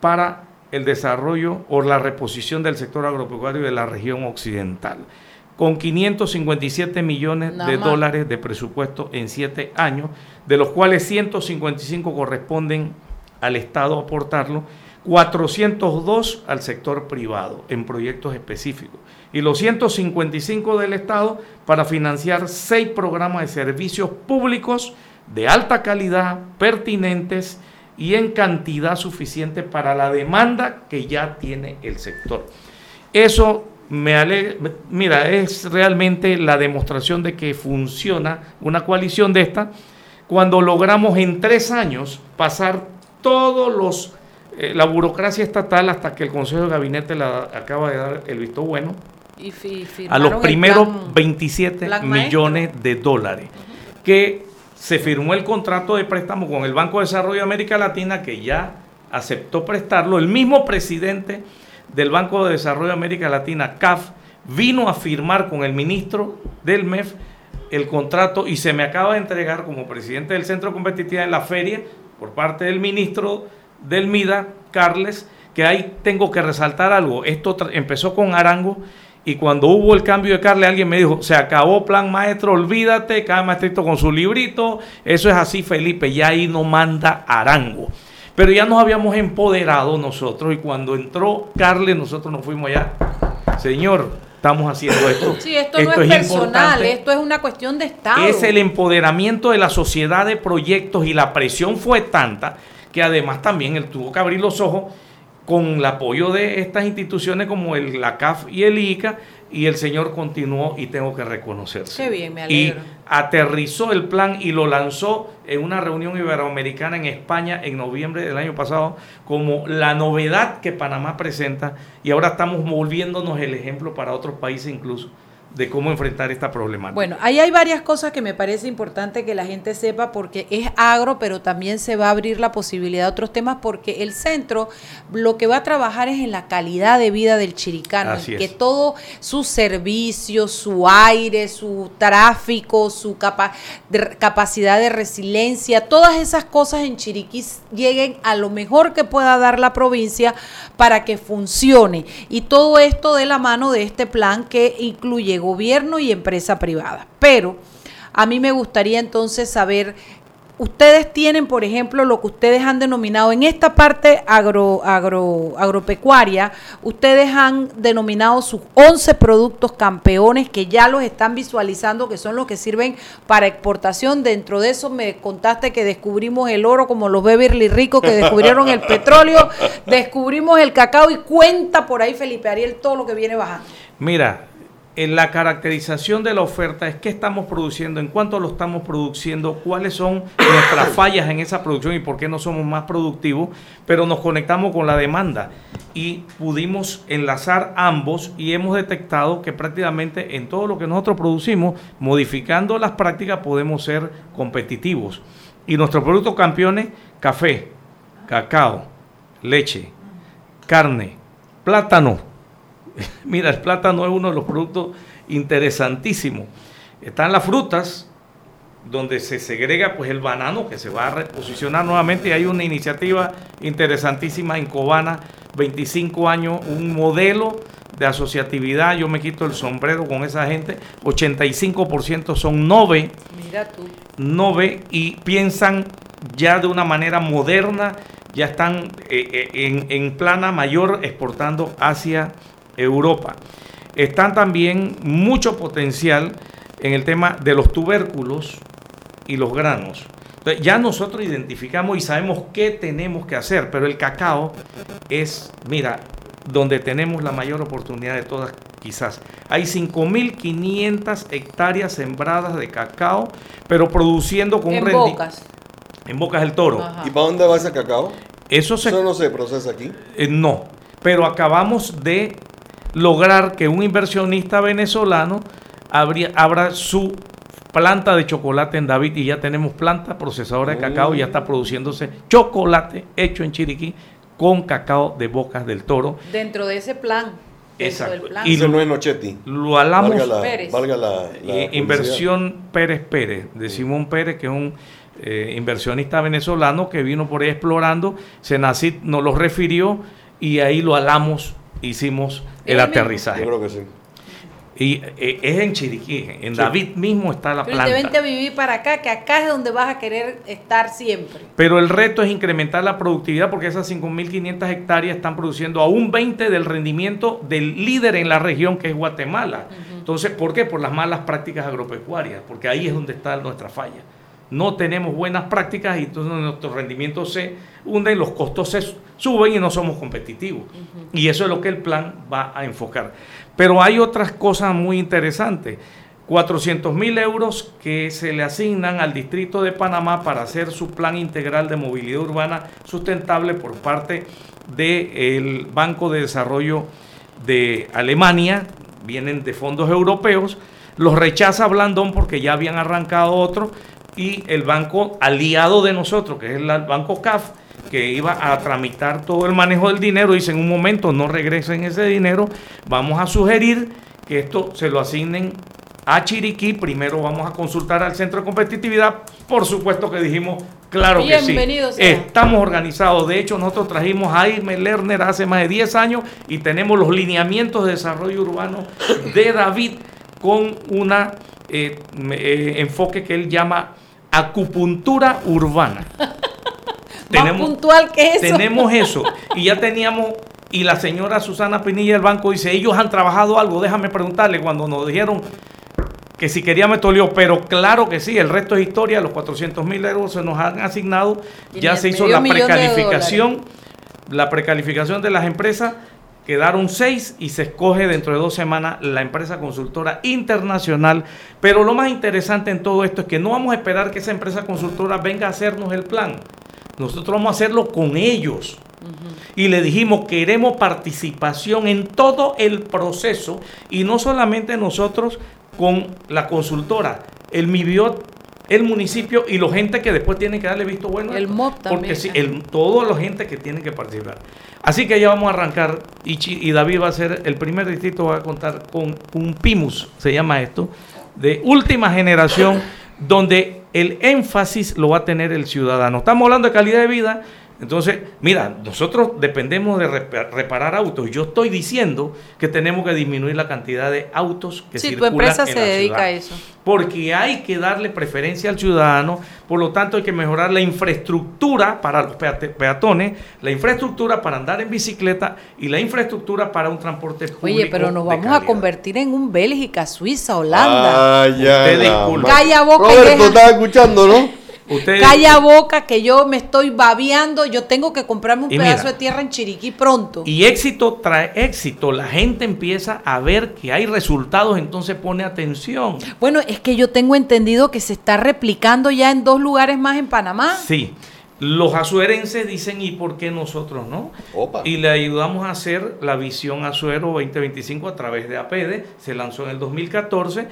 para el desarrollo o la reposición del sector agropecuario de la región occidental. Con 557 millones de dólares de presupuesto en siete años, de los cuales 155 corresponden al Estado aportarlo 402 al sector privado en proyectos específicos y los 155 del Estado para financiar seis programas de servicios públicos de alta calidad, pertinentes y en cantidad suficiente para la demanda que ya tiene el sector. Eso me alegra, mira, es realmente la demostración de que funciona una coalición de esta cuando logramos en tres años pasar todos los eh, la burocracia estatal hasta que el Consejo de Gabinete la acaba de dar el visto bueno a los primeros 27 millones de dólares que se firmó el contrato de préstamo con el Banco de Desarrollo de América Latina que ya aceptó prestarlo. El mismo presidente del Banco de Desarrollo de América Latina, CAF, vino a firmar con el ministro del MEF el contrato y se me acaba de entregar como presidente del Centro de Competitividad en la feria por parte del ministro del MIDA, Carles, que ahí tengo que resaltar algo. Esto empezó con Arango Y cuando hubo el cambio de Carle, alguien me dijo, se acabó plan maestro, olvídate, cada maestrito con su librito, eso es así Felipe, ya ahí no manda Arango. Pero ya nos habíamos empoderado nosotros y cuando entró Carle, nosotros nos fuimos allá. Señor, estamos haciendo esto. Sí, esto, no es, personal, esto es una cuestión de Estado. Es el empoderamiento de la sociedad de proyectos y la presión fue tanta que además también él tuvo que abrir los ojos con el apoyo de estas instituciones como el, la CAF y el ICA, y el señor continuó y tengo que reconocerse. Qué bien, me alegro. Y aterrizó el plan y lo lanzó en una reunión iberoamericana en España en noviembre del año pasado como la novedad que Panamá presenta y ahora estamos volviéndonos el ejemplo para otros países incluso de cómo enfrentar esta problemática. Bueno, ahí hay varias cosas que me parece importante que la gente sepa porque es agro, pero también se va a abrir la posibilidad de otros temas porque el centro lo que va a trabajar es en la calidad de vida del chiricano, que todo su servicio, su aire, su tráfico, su capacidad de resiliencia, todas esas cosas en Chiriquí lleguen a lo mejor que pueda dar la provincia para que funcione. Y todo esto de la mano de este plan que incluye gobierno y empresa privada. Pero a mí me gustaría entonces saber, ustedes tienen, por ejemplo, lo que ustedes han denominado en esta parte agro, agro, agropecuaria, ustedes han denominado sus 11 productos campeones que ya los están visualizando, que son los que sirven para exportación. Dentro de eso me contaste que descubrimos el oro como los Beverly Rico, que descubrieron el petróleo, descubrimos el cacao y cuenta por ahí Felipe Ariel todo lo que viene bajando. Mira, en la caracterización de la oferta es qué estamos produciendo, en cuánto lo estamos produciendo, cuáles son nuestras fallas en esa producción y por qué no somos más productivos, pero nos conectamos con la demanda y pudimos enlazar ambos y hemos detectado que prácticamente en todo lo que nosotros producimos, modificando las prácticas, podemos ser competitivos. Y nuestros productos campeones, café, cacao, leche, carne, plátano, Mira, el plátano es uno de los productos interesantísimos. Están las frutas, donde se segrega pues el banano que se va a reposicionar nuevamente. Hay una iniciativa interesantísima en Cobana, 25 años, un modelo de asociatividad. Yo me quito el sombrero con esa gente. 85% son nove. Mira tú. Nove y piensan ya de una manera moderna, ya están eh, eh, en, en plana mayor exportando hacia Europa. Están también mucho potencial en el tema de los tubérculos y los granos. ya nosotros identificamos y sabemos qué tenemos que hacer, pero el cacao es, mira, donde tenemos la mayor oportunidad de todas, quizás. Hay 5.500 hectáreas sembradas de cacao, pero produciendo con en un Bocas. En Bocas del Toro. ¿Y para dónde va ese cacao? Eso, se, ¿Eso no se procesa aquí? Eh, no, pero acabamos de lograr que un inversionista venezolano abra su planta de chocolate en David y ya tenemos planta procesadora de cacao y ya está produciéndose chocolate hecho en Chiriquí con cacao de Bocas del Toro. Dentro de ese plan. Exacto. Y lo, no es Nochetti. Lo hablamos. Valga la, eh, inversión Pérez Pérez, de Simón Pérez, que es un eh, inversionista venezolano que vino por ahí explorando. Senacid nos lo refirió y ahí lo hablamos hicimos el aterrizaje. Yo creo que sí. Y eh, es en Chiriquí, en David mismo está la Pero planta. Te vente a vivir para acá, que acá es donde vas a querer estar siempre. Pero el reto es incrementar la productividad porque esas 5.500 hectáreas están produciendo a un 20 del rendimiento del líder en la región que es Guatemala. Entonces, ¿por qué? Por las malas prácticas agropecuarias, porque ahí es donde está nuestra falla. No tenemos buenas prácticas y entonces nuestros rendimientos se hunden, los costos se suben y no somos competitivos. Y eso es lo que el plan va a enfocar. Pero hay otras cosas muy interesantes. 400 mil euros que se le asignan al Distrito de Panamá para hacer su plan integral de movilidad urbana sustentable por parte del Banco de Desarrollo de Alemania, vienen de fondos europeos, los rechaza Blandón porque ya habían arrancado otro y el banco aliado de nosotros, que es el Banco CAF, que iba a tramitar todo el manejo del dinero, dice en un momento no regresen ese dinero, vamos a sugerir que esto se lo asignen a Chiriquí, primero vamos a consultar al centro de competitividad, por supuesto que dijimos Claro que sí. Sea. Estamos organizados. De hecho, nosotros trajimos a Jaime Lerner hace más de 10 años y tenemos los lineamientos de desarrollo urbano de David con una eh, eh, enfoque que él llama acupuntura urbana. Más puntual que eso. Tenemos eso. Y ya teníamos, y la señora Susana Pinilla del banco dice, ellos han trabajado algo, déjame preguntarle, cuando nos dijeron que si quería me tolió, pero claro que sí, el resto es historia, los 400 mil euros se nos han asignado, ya se hizo la precalificación, la precalificación de las empresas, quedaron seis y se escoge dentro de dos semanas la empresa consultora internacional, pero lo más interesante en todo esto es que no vamos a esperar que esa empresa consultora venga a hacernos el plan, nosotros vamos a hacerlo con ellos. Y le dijimos, queremos participación en todo el proceso y no solamente nosotros con la consultora, el MIBIOT, el municipio y los gente que después tienen que darle visto bueno. El. MOP Porque también. sí, el, toda la gente que tiene que participar. Así que ya vamos a arrancar y, y David va a ser el primer distrito, va a contar con un PIMUS, se llama esto, de última generación, donde el énfasis lo va a tener el ciudadano. Estamos hablando de calidad de vida. Entonces, mira, nosotros dependemos de repa- reparar autos. Yo estoy diciendo que tenemos que disminuir la cantidad de autos que Sí, tu circulan empresa en se la dedica ciudad a eso. porque hay que darle preferencia al ciudadano, por lo tanto hay que mejorar la infraestructura para los peatones, la infraestructura para andar en bicicleta y la infraestructura para un transporte público. Oye, pero nos vamos a convertir en un Bélgica, Suiza, Holanda. Ah, ya, Calla boca y Roberto, deja- escuchando, ¿no? Usted- Calla boca que yo me estoy babeando, yo tengo que comprarme un Y pedazo mira, de tierra en Chiriquí pronto. Y éxito trae éxito. La gente empieza a ver que hay resultados, entonces pone atención. Bueno, es que yo tengo entendido que se está replicando ya en dos lugares más en Panamá. Sí. Los azuerenses dicen, ¿y por qué nosotros no? Opa. Y le ayudamos a hacer la visión Azuero 2025 a través de APD. Se lanzó en el 2014.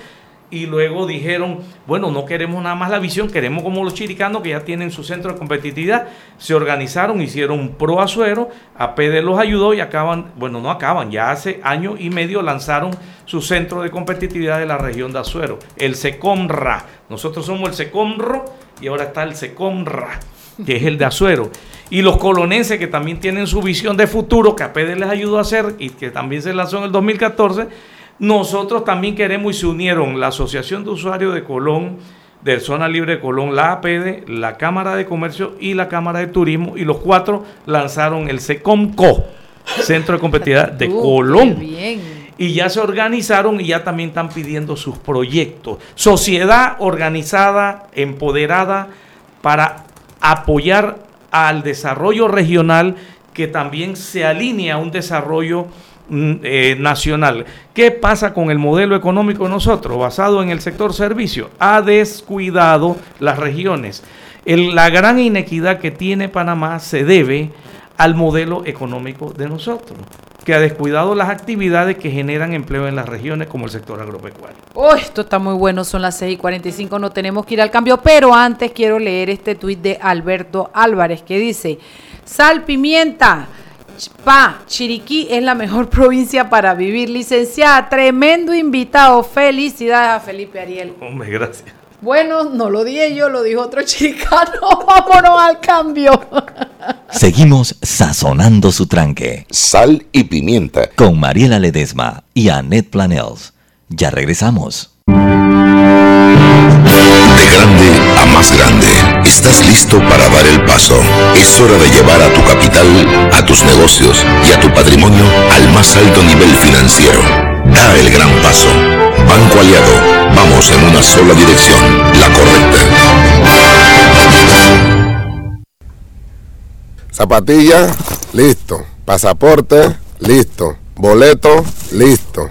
Y luego dijeron, bueno, no queremos nada más la visión, queremos como los chiricanos que ya tienen su centro de competitividad. Se organizaron, hicieron Pro Azuero, APD los ayudó y acaban, bueno, no acaban, ya hace año y medio lanzaron su centro de competitividad de la región de Azuero, el SECOMRA. Nosotros somos el SECOMRO y ahora está el SECOMRA que es el de Azuero. Y los colonenses que también tienen su visión de futuro, que APD les ayudó a hacer y que también se lanzó en el 2014, nosotros también queremos y se unieron la Asociación de Usuarios de Colón, de Zona Libre de Colón, la APD, la Cámara de Comercio y la Cámara de Turismo, y los cuatro lanzaron el SECOMCO, Centro de Competitividad de Uh, Colón. bien. Y ya se organizaron y ya también están pidiendo sus proyectos. Sociedad organizada, empoderada para apoyar al desarrollo regional que también se alinea a un desarrollo mm, eh, nacional. ¿Qué pasa con el modelo económico de nosotros, basado en el sector servicio? Ha descuidado las regiones. La gran inequidad que tiene Panamá se debe al modelo económico de nosotros, que ha descuidado las actividades que generan empleo en las regiones como el sector agropecuario. Oh, esto está muy bueno, son las 6 y 45, no tenemos que ir al cambio, pero antes quiero leer este tuit de Alberto Álvarez que dice, sal, pimienta, pa, Chiriquí es la mejor provincia para vivir. Licenciada, tremendo invitado, felicidades a Felipe Ariel. Hombre, gracias. Bueno, no lo dije yo, lo dijo otro chiricano, vámonos al cambio. Seguimos sazonando su tranque. Sal y pimienta. Con Mariela Ledesma y Annette Planels. Ya regresamos. De grande a más grande, estás listo para dar el paso. Es hora de llevar a tu capital, a tus negocios y a tu patrimonio al más alto nivel financiero. Da el gran paso. Banco Aliado, vamos en una sola dirección, la correcta. Zapatilla, listo. Pasaporte, listo. Boleto, listo.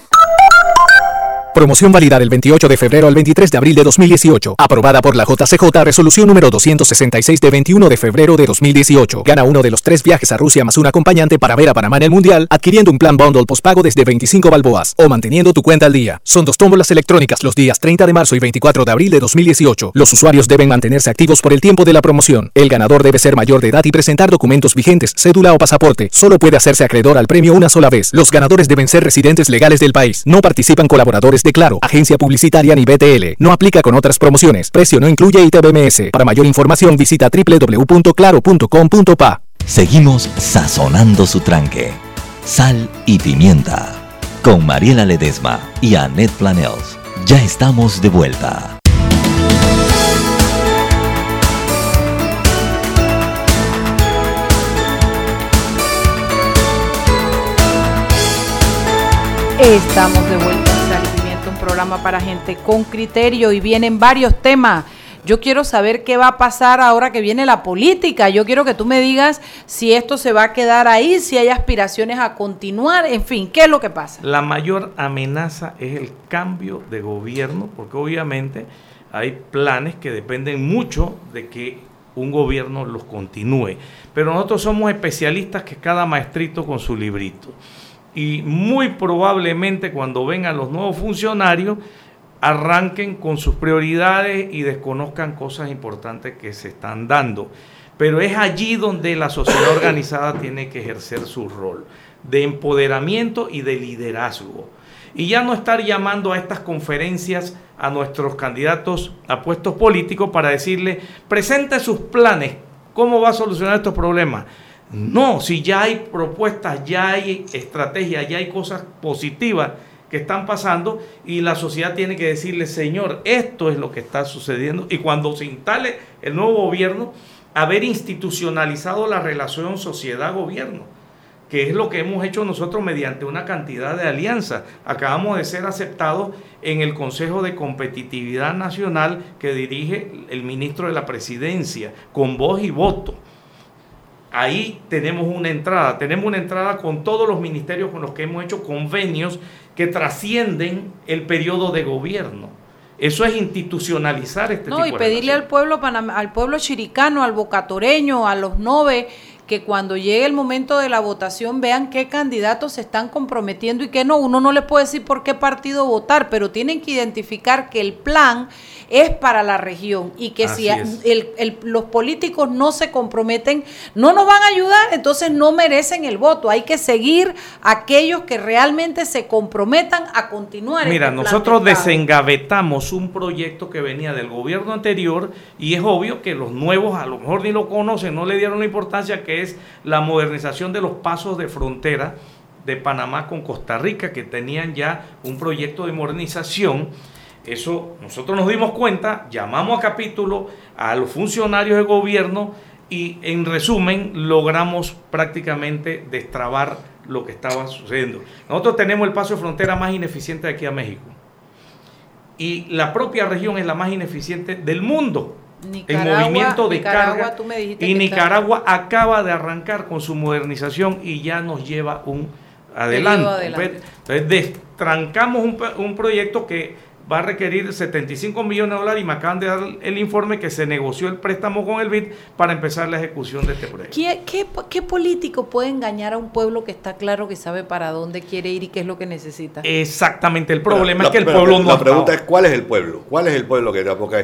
Promoción válida del 28 de febrero al 23 de abril de 2018. Aprobada por la JCJ Resolución número 266 de 21 de febrero de 2018. Gana uno de los tres viajes a Rusia más un acompañante para ver a Panamá en el Mundial, adquiriendo un plan bundle pospago desde 25 balboas o manteniendo tu cuenta al día. Son dos tómbolas electrónicas los días 30 de marzo y 24 de abril de 2018. Los usuarios deben mantenerse activos por el tiempo de la promoción. El ganador debe ser mayor de edad y presentar documentos vigentes, cédula o pasaporte. Solo puede hacerse acreedor al premio una sola vez. Los ganadores deben ser residentes legales del país. No participan colaboradores de Claro, agencia publicitaria ni BTL. No aplica con otras promociones. Precio no incluye ITBMS. Para mayor información visita www.claro.com.pa. Seguimos sazonando su tranque. Sal y pimienta. Con Mariela Ledesma y Annette Planels. Ya estamos de vuelta. Estamos de vuelta programa para gente con criterio y vienen varios temas. Yo quiero saber qué va a pasar ahora que viene la política. Yo quiero que tú me digas si esto se va a quedar ahí, si hay aspiraciones a continuar, en fin, ¿qué es lo que pasa? La mayor amenaza es el cambio de gobierno, porque obviamente hay planes que dependen mucho de que un gobierno los continúe. Pero nosotros somos especialistas que cada maestrito con su librito y muy probablemente cuando vengan los nuevos funcionarios arranquen con sus prioridades y desconozcan cosas importantes que se están dando. Pero es allí donde la sociedad organizada tiene que ejercer su rol de empoderamiento y de liderazgo. Y ya no estar llamando a estas conferencias a nuestros candidatos a puestos políticos para decirle, presente sus planes, ¿cómo va a solucionar estos problemas? No, si ya hay propuestas, ya hay estrategias, ya hay cosas positivas que están pasando y la sociedad tiene que decirle, Señor, esto es lo que está sucediendo. Y cuando se instale el nuevo gobierno, haber institucionalizado la relación sociedad-gobierno, que es lo que hemos hecho nosotros mediante una cantidad de alianzas. Acabamos de ser aceptados en el Consejo de Competitividad Nacional que dirige el ministro de la Presidencia, con voz y voto ahí tenemos una entrada. Tenemos una entrada con todos los ministerios con los que hemos hecho convenios que trascienden el periodo de gobierno. Eso es institucionalizar este no, y pedirle al pueblo al pueblo chiricano, al bocatoreño, a los nove que cuando llegue el momento de la votación vean qué candidatos se están comprometiendo y qué no. Uno no les puede decir por qué partido votar, pero tienen que identificar que el plan es para la región y que si los políticos no se comprometen, no nos van a ayudar, entonces no merecen el voto. Hay que seguir aquellos que realmente se comprometan a continuar. Mira, este nosotros desengavetamos un proyecto que venía del gobierno anterior y es obvio que los nuevos a lo mejor ni lo conocen, no le dieron la importancia que es la modernización de los pasos de frontera de Panamá con Costa Rica, que tenían ya un proyecto de modernización eso nosotros nos dimos cuenta, llamamos a capítulo a los funcionarios de gobierno y en resumen logramos prácticamente destrabar lo que estaba sucediendo. Nosotros tenemos el paso de frontera más ineficiente de aquí a México. Y la propia región es la más ineficiente del mundo en movimiento de carga. y Nicaragua acaba de arrancar con su modernización y ya nos lleva un adelante. Entonces, destrancamos un, un proyecto que va a requerir 75 millones de dólares y me acaban de dar el informe que se negoció el préstamo con el BID para empezar la ejecución de este proyecto. ¿Qué, político puede engañar a un pueblo que está claro que sabe para dónde quiere ir y qué es lo que necesita? Exactamente, el problema es que el pueblo no... La pregunta es, ¿cuál es el pueblo? ¿Cuál es el pueblo que porque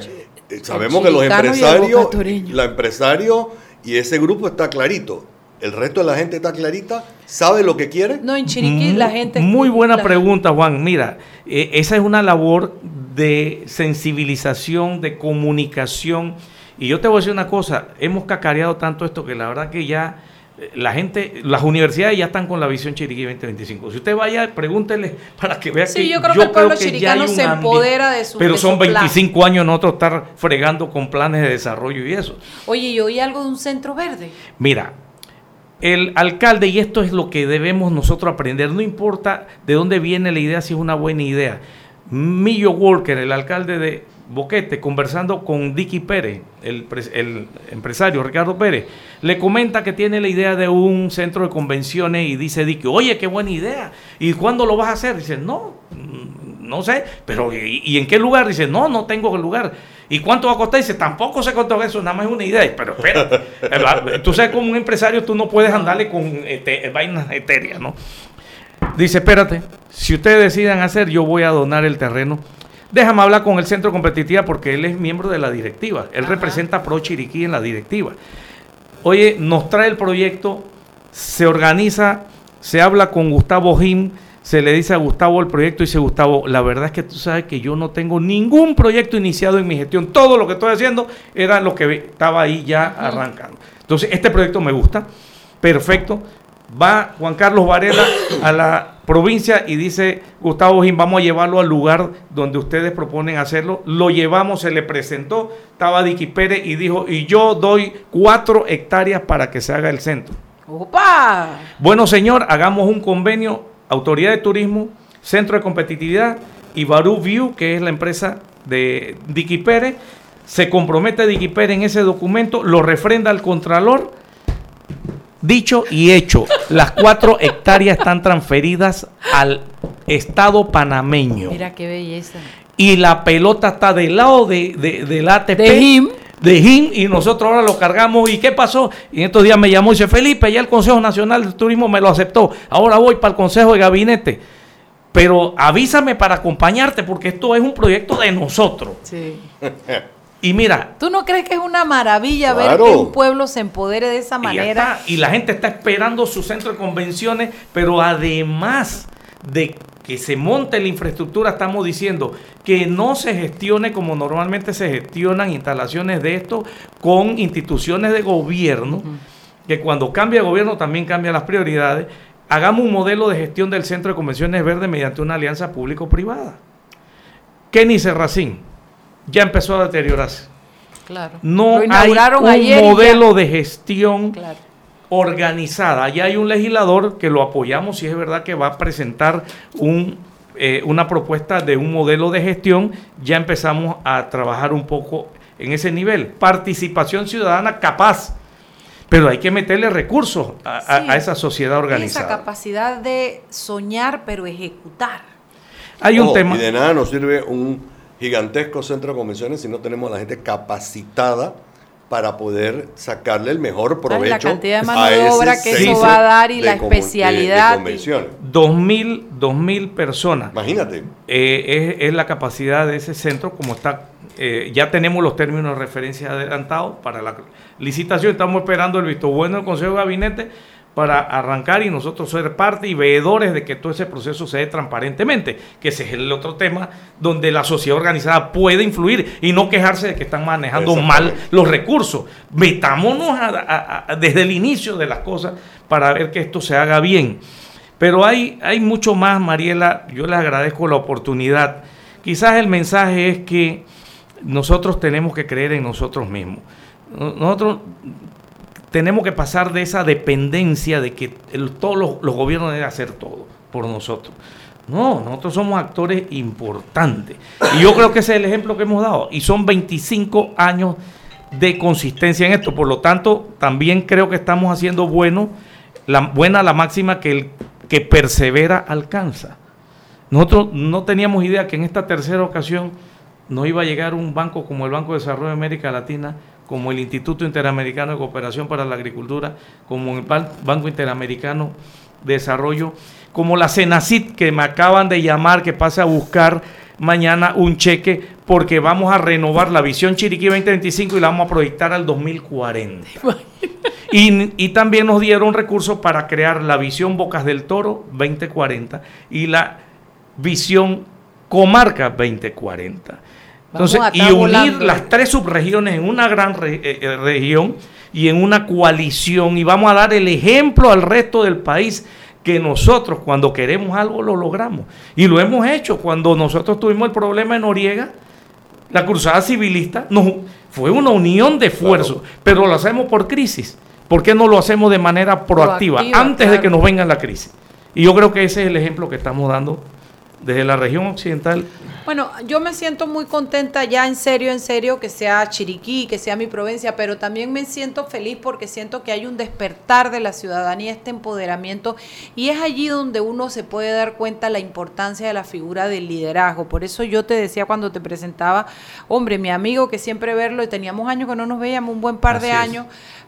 eh, sabemos que los empresarios, la empresario y ese grupo está clarito ¿El resto de la gente está clarita? ¿Sabe lo que quiere? No, en Chiriquí la gente... Muy buena pregunta, Juan. Mira, eh, esa es una labor de sensibilización, de comunicación. Y yo te voy a decir una cosa, hemos cacareado tanto esto que la verdad que ya eh, la gente, las universidades ya están con la visión Chiriquí 2025. Si usted vaya, pregúntele para que vea sí, que yo creo que el pueblo chiricano se empodera de su Pero son 25 años nosotros estar fregando con planes de desarrollo y eso. Oye, ¿y oí algo de un centro verde? Mira, el alcalde, y esto es lo que debemos nosotros aprender, no importa de dónde viene la idea, si es una buena idea. Millo Walker, el alcalde de Boquete, conversando con Dicky Pérez, el, empresario Ricardo Pérez, le comenta que tiene la idea de un centro de convenciones y dice Dicky, oye, qué buena idea. ¿Y cuándo lo vas a hacer? Dice, no, no sé, pero ¿y, en qué lugar? Dice, no, no tengo lugar. ¿Y cuánto va a costar? Dice, tampoco se costó eso, nada más es una idea. Pero espérate, tú sabes, como un empresario tú no puedes andarle con este, vainas etéreas, ¿no? Dice, espérate, si ustedes decidan hacer, yo voy a donar el terreno Déjame hablar con el centro competitiva porque él es miembro de la directiva. Él representa a Pro Chiriquí en la directiva. Oye, nos trae el proyecto, se organiza, se habla con Gustavo Jim, se le dice a Gustavo el proyecto y dice Gustavo, la verdad es que tú sabes que yo no tengo ningún proyecto iniciado en mi gestión. Todo lo que estoy haciendo era lo que estaba ahí ya arrancando. Entonces, este proyecto me gusta. Perfecto va Juan Carlos Varela a la provincia y dice, Gustavo Jim, vamos a llevarlo al lugar donde ustedes proponen hacerlo. Lo llevamos, se le presentó, estaba Dicky Pérez y dijo, y yo doy cuatro hectáreas para que se haga el centro. ¡Opa! Bueno, señor, hagamos un convenio, Autoridad de Turismo, Centro de Competitividad y Barú View, que es la empresa de Dicky Pérez. Se compromete Dicky Pérez en ese documento, lo refrenda al Contralor Dicho y hecho, las cuatro hectáreas están transferidas al Estado panameño. Mira qué belleza. Y la pelota está del lado de, de, del ATP. De HIM. De HIM y nosotros ahora lo cargamos. ¿Y qué pasó? Y en estos días me llamó y dice, Felipe, ya el Consejo Nacional de Turismo me lo aceptó. Ahora voy para el Consejo de Gabinete. Pero avísame para acompañarte porque esto es un proyecto de nosotros. Sí. Y mira. ¿Tú no crees que es una maravilla ver que un pueblo se empodere de esa manera? Y, la gente está esperando su centro de convenciones, pero además de que se monte la infraestructura, estamos diciendo que no se gestione como normalmente se gestionan instalaciones de esto con instituciones de gobierno, que cuando cambia gobierno también cambian las prioridades. Hagamos un modelo de gestión del centro de convenciones verde mediante una alianza público-privada. Kenny Serracín ya empezó a deteriorarse. Claro. No hay un modelo de gestión organizada. Ya hay un legislador que lo apoyamos y es verdad que va a presentar un, eh, una propuesta de un modelo de gestión. Ya empezamos a trabajar un poco en ese nivel. Participación ciudadana capaz. Pero hay que meterle recursos a, esa sociedad organizada. Esa capacidad de soñar pero ejecutar. Hay un tema. Y de nada nos sirve un gigantesco centro de convenciones si no tenemos a la gente capacitada para poder sacarle el mejor provecho la cantidad de mano de obra que eso va a dar y la especialidad. Dos mil, dos mil personas. Imagínate. Eh, es, la capacidad de ese centro, como está, eh, ya tenemos los términos de referencia adelantados para la licitación, estamos esperando el visto bueno del Consejo de Gabinete para arrancar y nosotros ser parte y veedores de que todo ese proceso se dé transparentemente, que ese es el otro tema donde la sociedad organizada puede influir y no quejarse de que están manejando mal los recursos. Metámonos desde el inicio de las cosas para ver que esto se haga bien. Pero hay, hay mucho más, Mariela, yo les agradezco la oportunidad. Quizás el mensaje es que nosotros tenemos que creer en nosotros mismos. Nosotros tenemos que pasar de esa dependencia de que todos los, gobiernos deben hacer todo por nosotros. No, nosotros somos actores importantes. Y yo creo que ese es el ejemplo que hemos dado. Y son 25 años de consistencia en esto. Por lo tanto, también creo que estamos haciendo bueno, la, buena la máxima que el que persevera alcanza. Nosotros no teníamos idea que en esta tercera ocasión no iba a llegar un banco como el Banco de Desarrollo de América Latina como el Instituto Interamericano de Cooperación para la Agricultura, como el Banco Interamericano de Desarrollo, como la CENACIT que me acaban de llamar que pase a buscar mañana un cheque porque vamos a renovar la visión Chiriquí 2025 y la vamos a proyectar al 2040. Y, y, también nos dieron recursos para crear la visión Bocas del Toro 2040 y la visión Comarca 2040. Entonces, y unir las tres subregiones en una gran eh, eh, región y en una coalición y vamos a dar el ejemplo al resto del país que nosotros cuando queremos algo lo logramos. Y lo hemos hecho. Cuando nosotros tuvimos el problema en Noriega, la cruzada civilista no, fue una unión de esfuerzos, pero lo hacemos por crisis. ¿Por qué no lo hacemos de manera proactiva, antes de que nos venga la crisis? Y yo creo que ese es el ejemplo que estamos dando desde la región occidental bueno, yo me siento muy contenta ya en serio, en serio, que sea Chiriquí, que sea mi provincia, pero también me siento feliz porque siento que hay un despertar de la ciudadanía, este empoderamiento, y es allí donde uno se puede dar cuenta la importancia de la figura del liderazgo. Por eso yo te decía cuando te presentaba, hombre, mi amigo que siempre verlo, y teníamos años que no nos veíamos, un buen par de años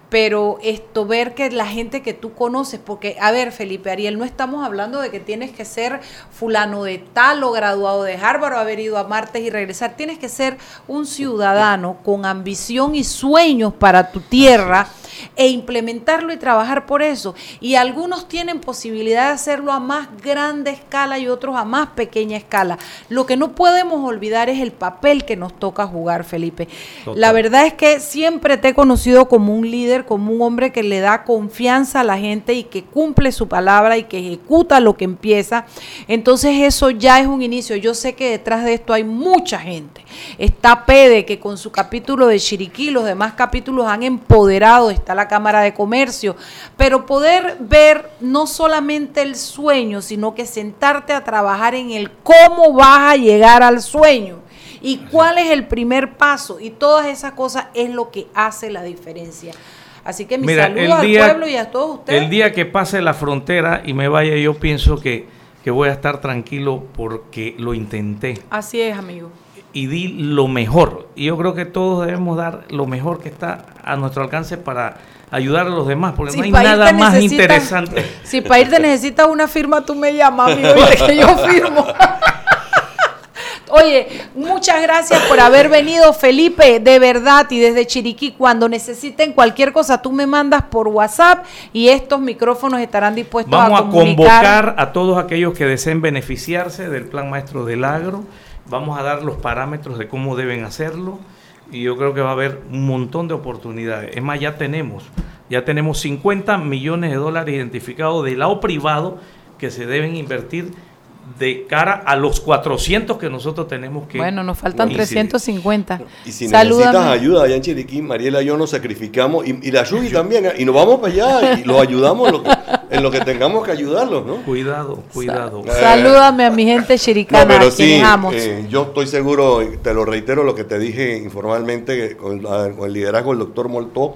pero esto ver que la gente que tú conoces, porque a ver, Felipe Ariel, no estamos hablando de que tienes que ser fulano de tal o graduado de Harvard o haber ido a Marte y regresar, tienes que ser un ciudadano con ambición y sueños para tu tierra e implementarlo y trabajar por eso. Y algunos tienen posibilidad de hacerlo a más grande escala y otros a más pequeña escala. Lo que no podemos olvidar es el papel que nos toca jugar, Felipe. La verdad es que siempre te he conocido como un líder, como un hombre que le da confianza a la gente y que cumple su palabra y que ejecuta lo que empieza. Entonces eso ya es un inicio. Yo sé que detrás de esto hay mucha gente. Está Pede, que con su capítulo de Chiriquí, los demás capítulos han empoderado está la Cámara de Comercio, pero poder ver no solamente el sueño, sino que sentarte a trabajar en el cómo vas a llegar al sueño y cuál es el primer paso y todas esas cosas es lo que hace la diferencia. Así que mi saludo al pueblo y a todos ustedes. El día que pase la frontera y me vaya, yo pienso que, que voy a estar tranquilo porque lo intenté. Así es, amigo y di lo mejor. Y yo creo que todos debemos dar lo mejor que está a nuestro alcance para ayudar a los demás, porque no hay nada más interesante. Si para ir te necesitas una firma, tú me llamas, amigo, que yo firmo. Oye, muchas gracias por haber venido, Felipe, de verdad, y desde Chiriquí, cuando necesiten cualquier cosa, tú me mandas por WhatsApp y estos micrófonos estarán dispuestos a Vamos a convocar a todos aquellos que deseen beneficiarse del Plan Maestro del Agro vamos a dar los parámetros de cómo deben hacerlo y yo creo que va a haber un montón de oportunidades. Es más, ya tenemos, ya tenemos 50 millones de dólares identificados del lado privado que se deben invertir de cara a los 400 que nosotros tenemos que... Bueno, nos faltan 350. Y si necesitas ayuda allá en Chiriquí, Mariela y yo nos sacrificamos, y, la Yugi también, ¿eh? y nos vamos para allá y los ayudamos en lo que, tengamos que ayudarlos, ¿no? Cuidado, cuidado. salúdame a mi gente chiricana, no, pero sí, eh, yo estoy seguro, te lo reitero, lo que te dije informalmente con, con el liderazgo del doctor Moltó,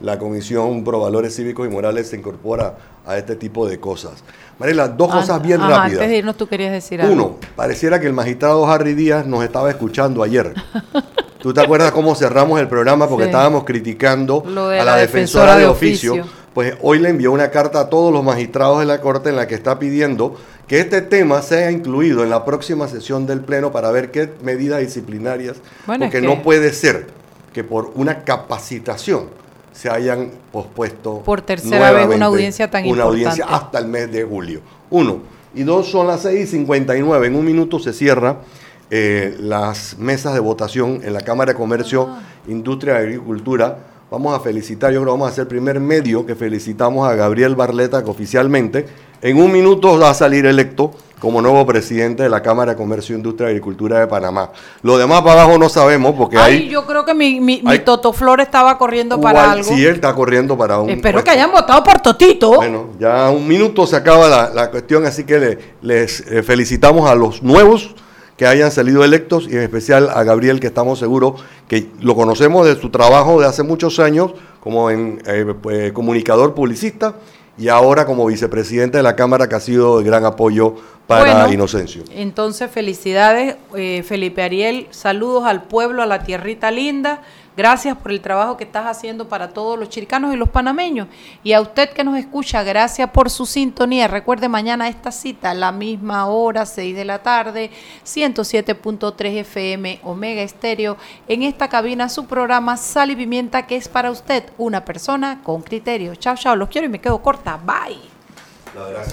la Comisión Pro Valores Cívicos y Morales se incorpora a este tipo de cosas. Mariela, dos cosas bien rápidas. Antes de irnos, tú querías decir algo. Uno, pareciera que el magistrado Harry Díaz nos estaba escuchando ayer. ¿Tú te acuerdas cómo cerramos el programa? Porque estábamos criticando a la, defensora, de, oficio. Pues hoy le envió una carta a todos los magistrados de la Corte en la que está pidiendo que este tema sea incluido en la próxima sesión del Pleno para ver qué medidas disciplinarias, porque no puede ser que por una capacitación se hayan pospuesto por tercera vez una audiencia tan una audiencia hasta el mes de julio. Uno. Y dos, son las 6 y 59. En un minuto se cierra eh, las mesas de votación en la Cámara de Comercio, ah. Industria y Agricultura. Vamos a felicitar, yo creo que vamos a ser el primer medio que felicitamos a Gabriel Barleta, que oficialmente en un minuto va a salir electo como nuevo presidente de la Cámara de Comercio, Industria y Agricultura de Panamá. Lo demás para abajo no sabemos porque Ay, yo creo que mi, mi, Toto Flor estaba corriendo para algo. Sí, él está corriendo para un... Espero que hayan votado por Totito. Bueno, ya un minuto se acaba la, cuestión, así que les eh, felicitamos a los nuevos que hayan salido electos y en especial a Gabriel que estamos seguros que lo conocemos de su trabajo de hace muchos años como en, eh, pues, comunicador publicista y ahora como vicepresidente de la Cámara que ha sido de gran apoyo para Inocencio. Entonces, felicidades, eh, Felipe Ariel, saludos al pueblo, a la tierrita linda. Gracias por el trabajo que estás haciendo para todos los chiricanos y los panameños. Y a usted que nos escucha, gracias por su sintonía. Recuerde mañana esta cita, a la misma hora, 6 de la tarde, 107.3 FM, Omega Estéreo. En esta cabina su programa Sal y Pimienta, que es para usted una persona con criterio. Chao, chao, los quiero y me quedo corta. Bye.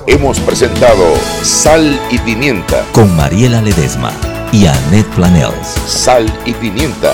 Hemos presentado Sal y Pimienta con Mariela Ledesma y Annette Planels. Sal y Pimienta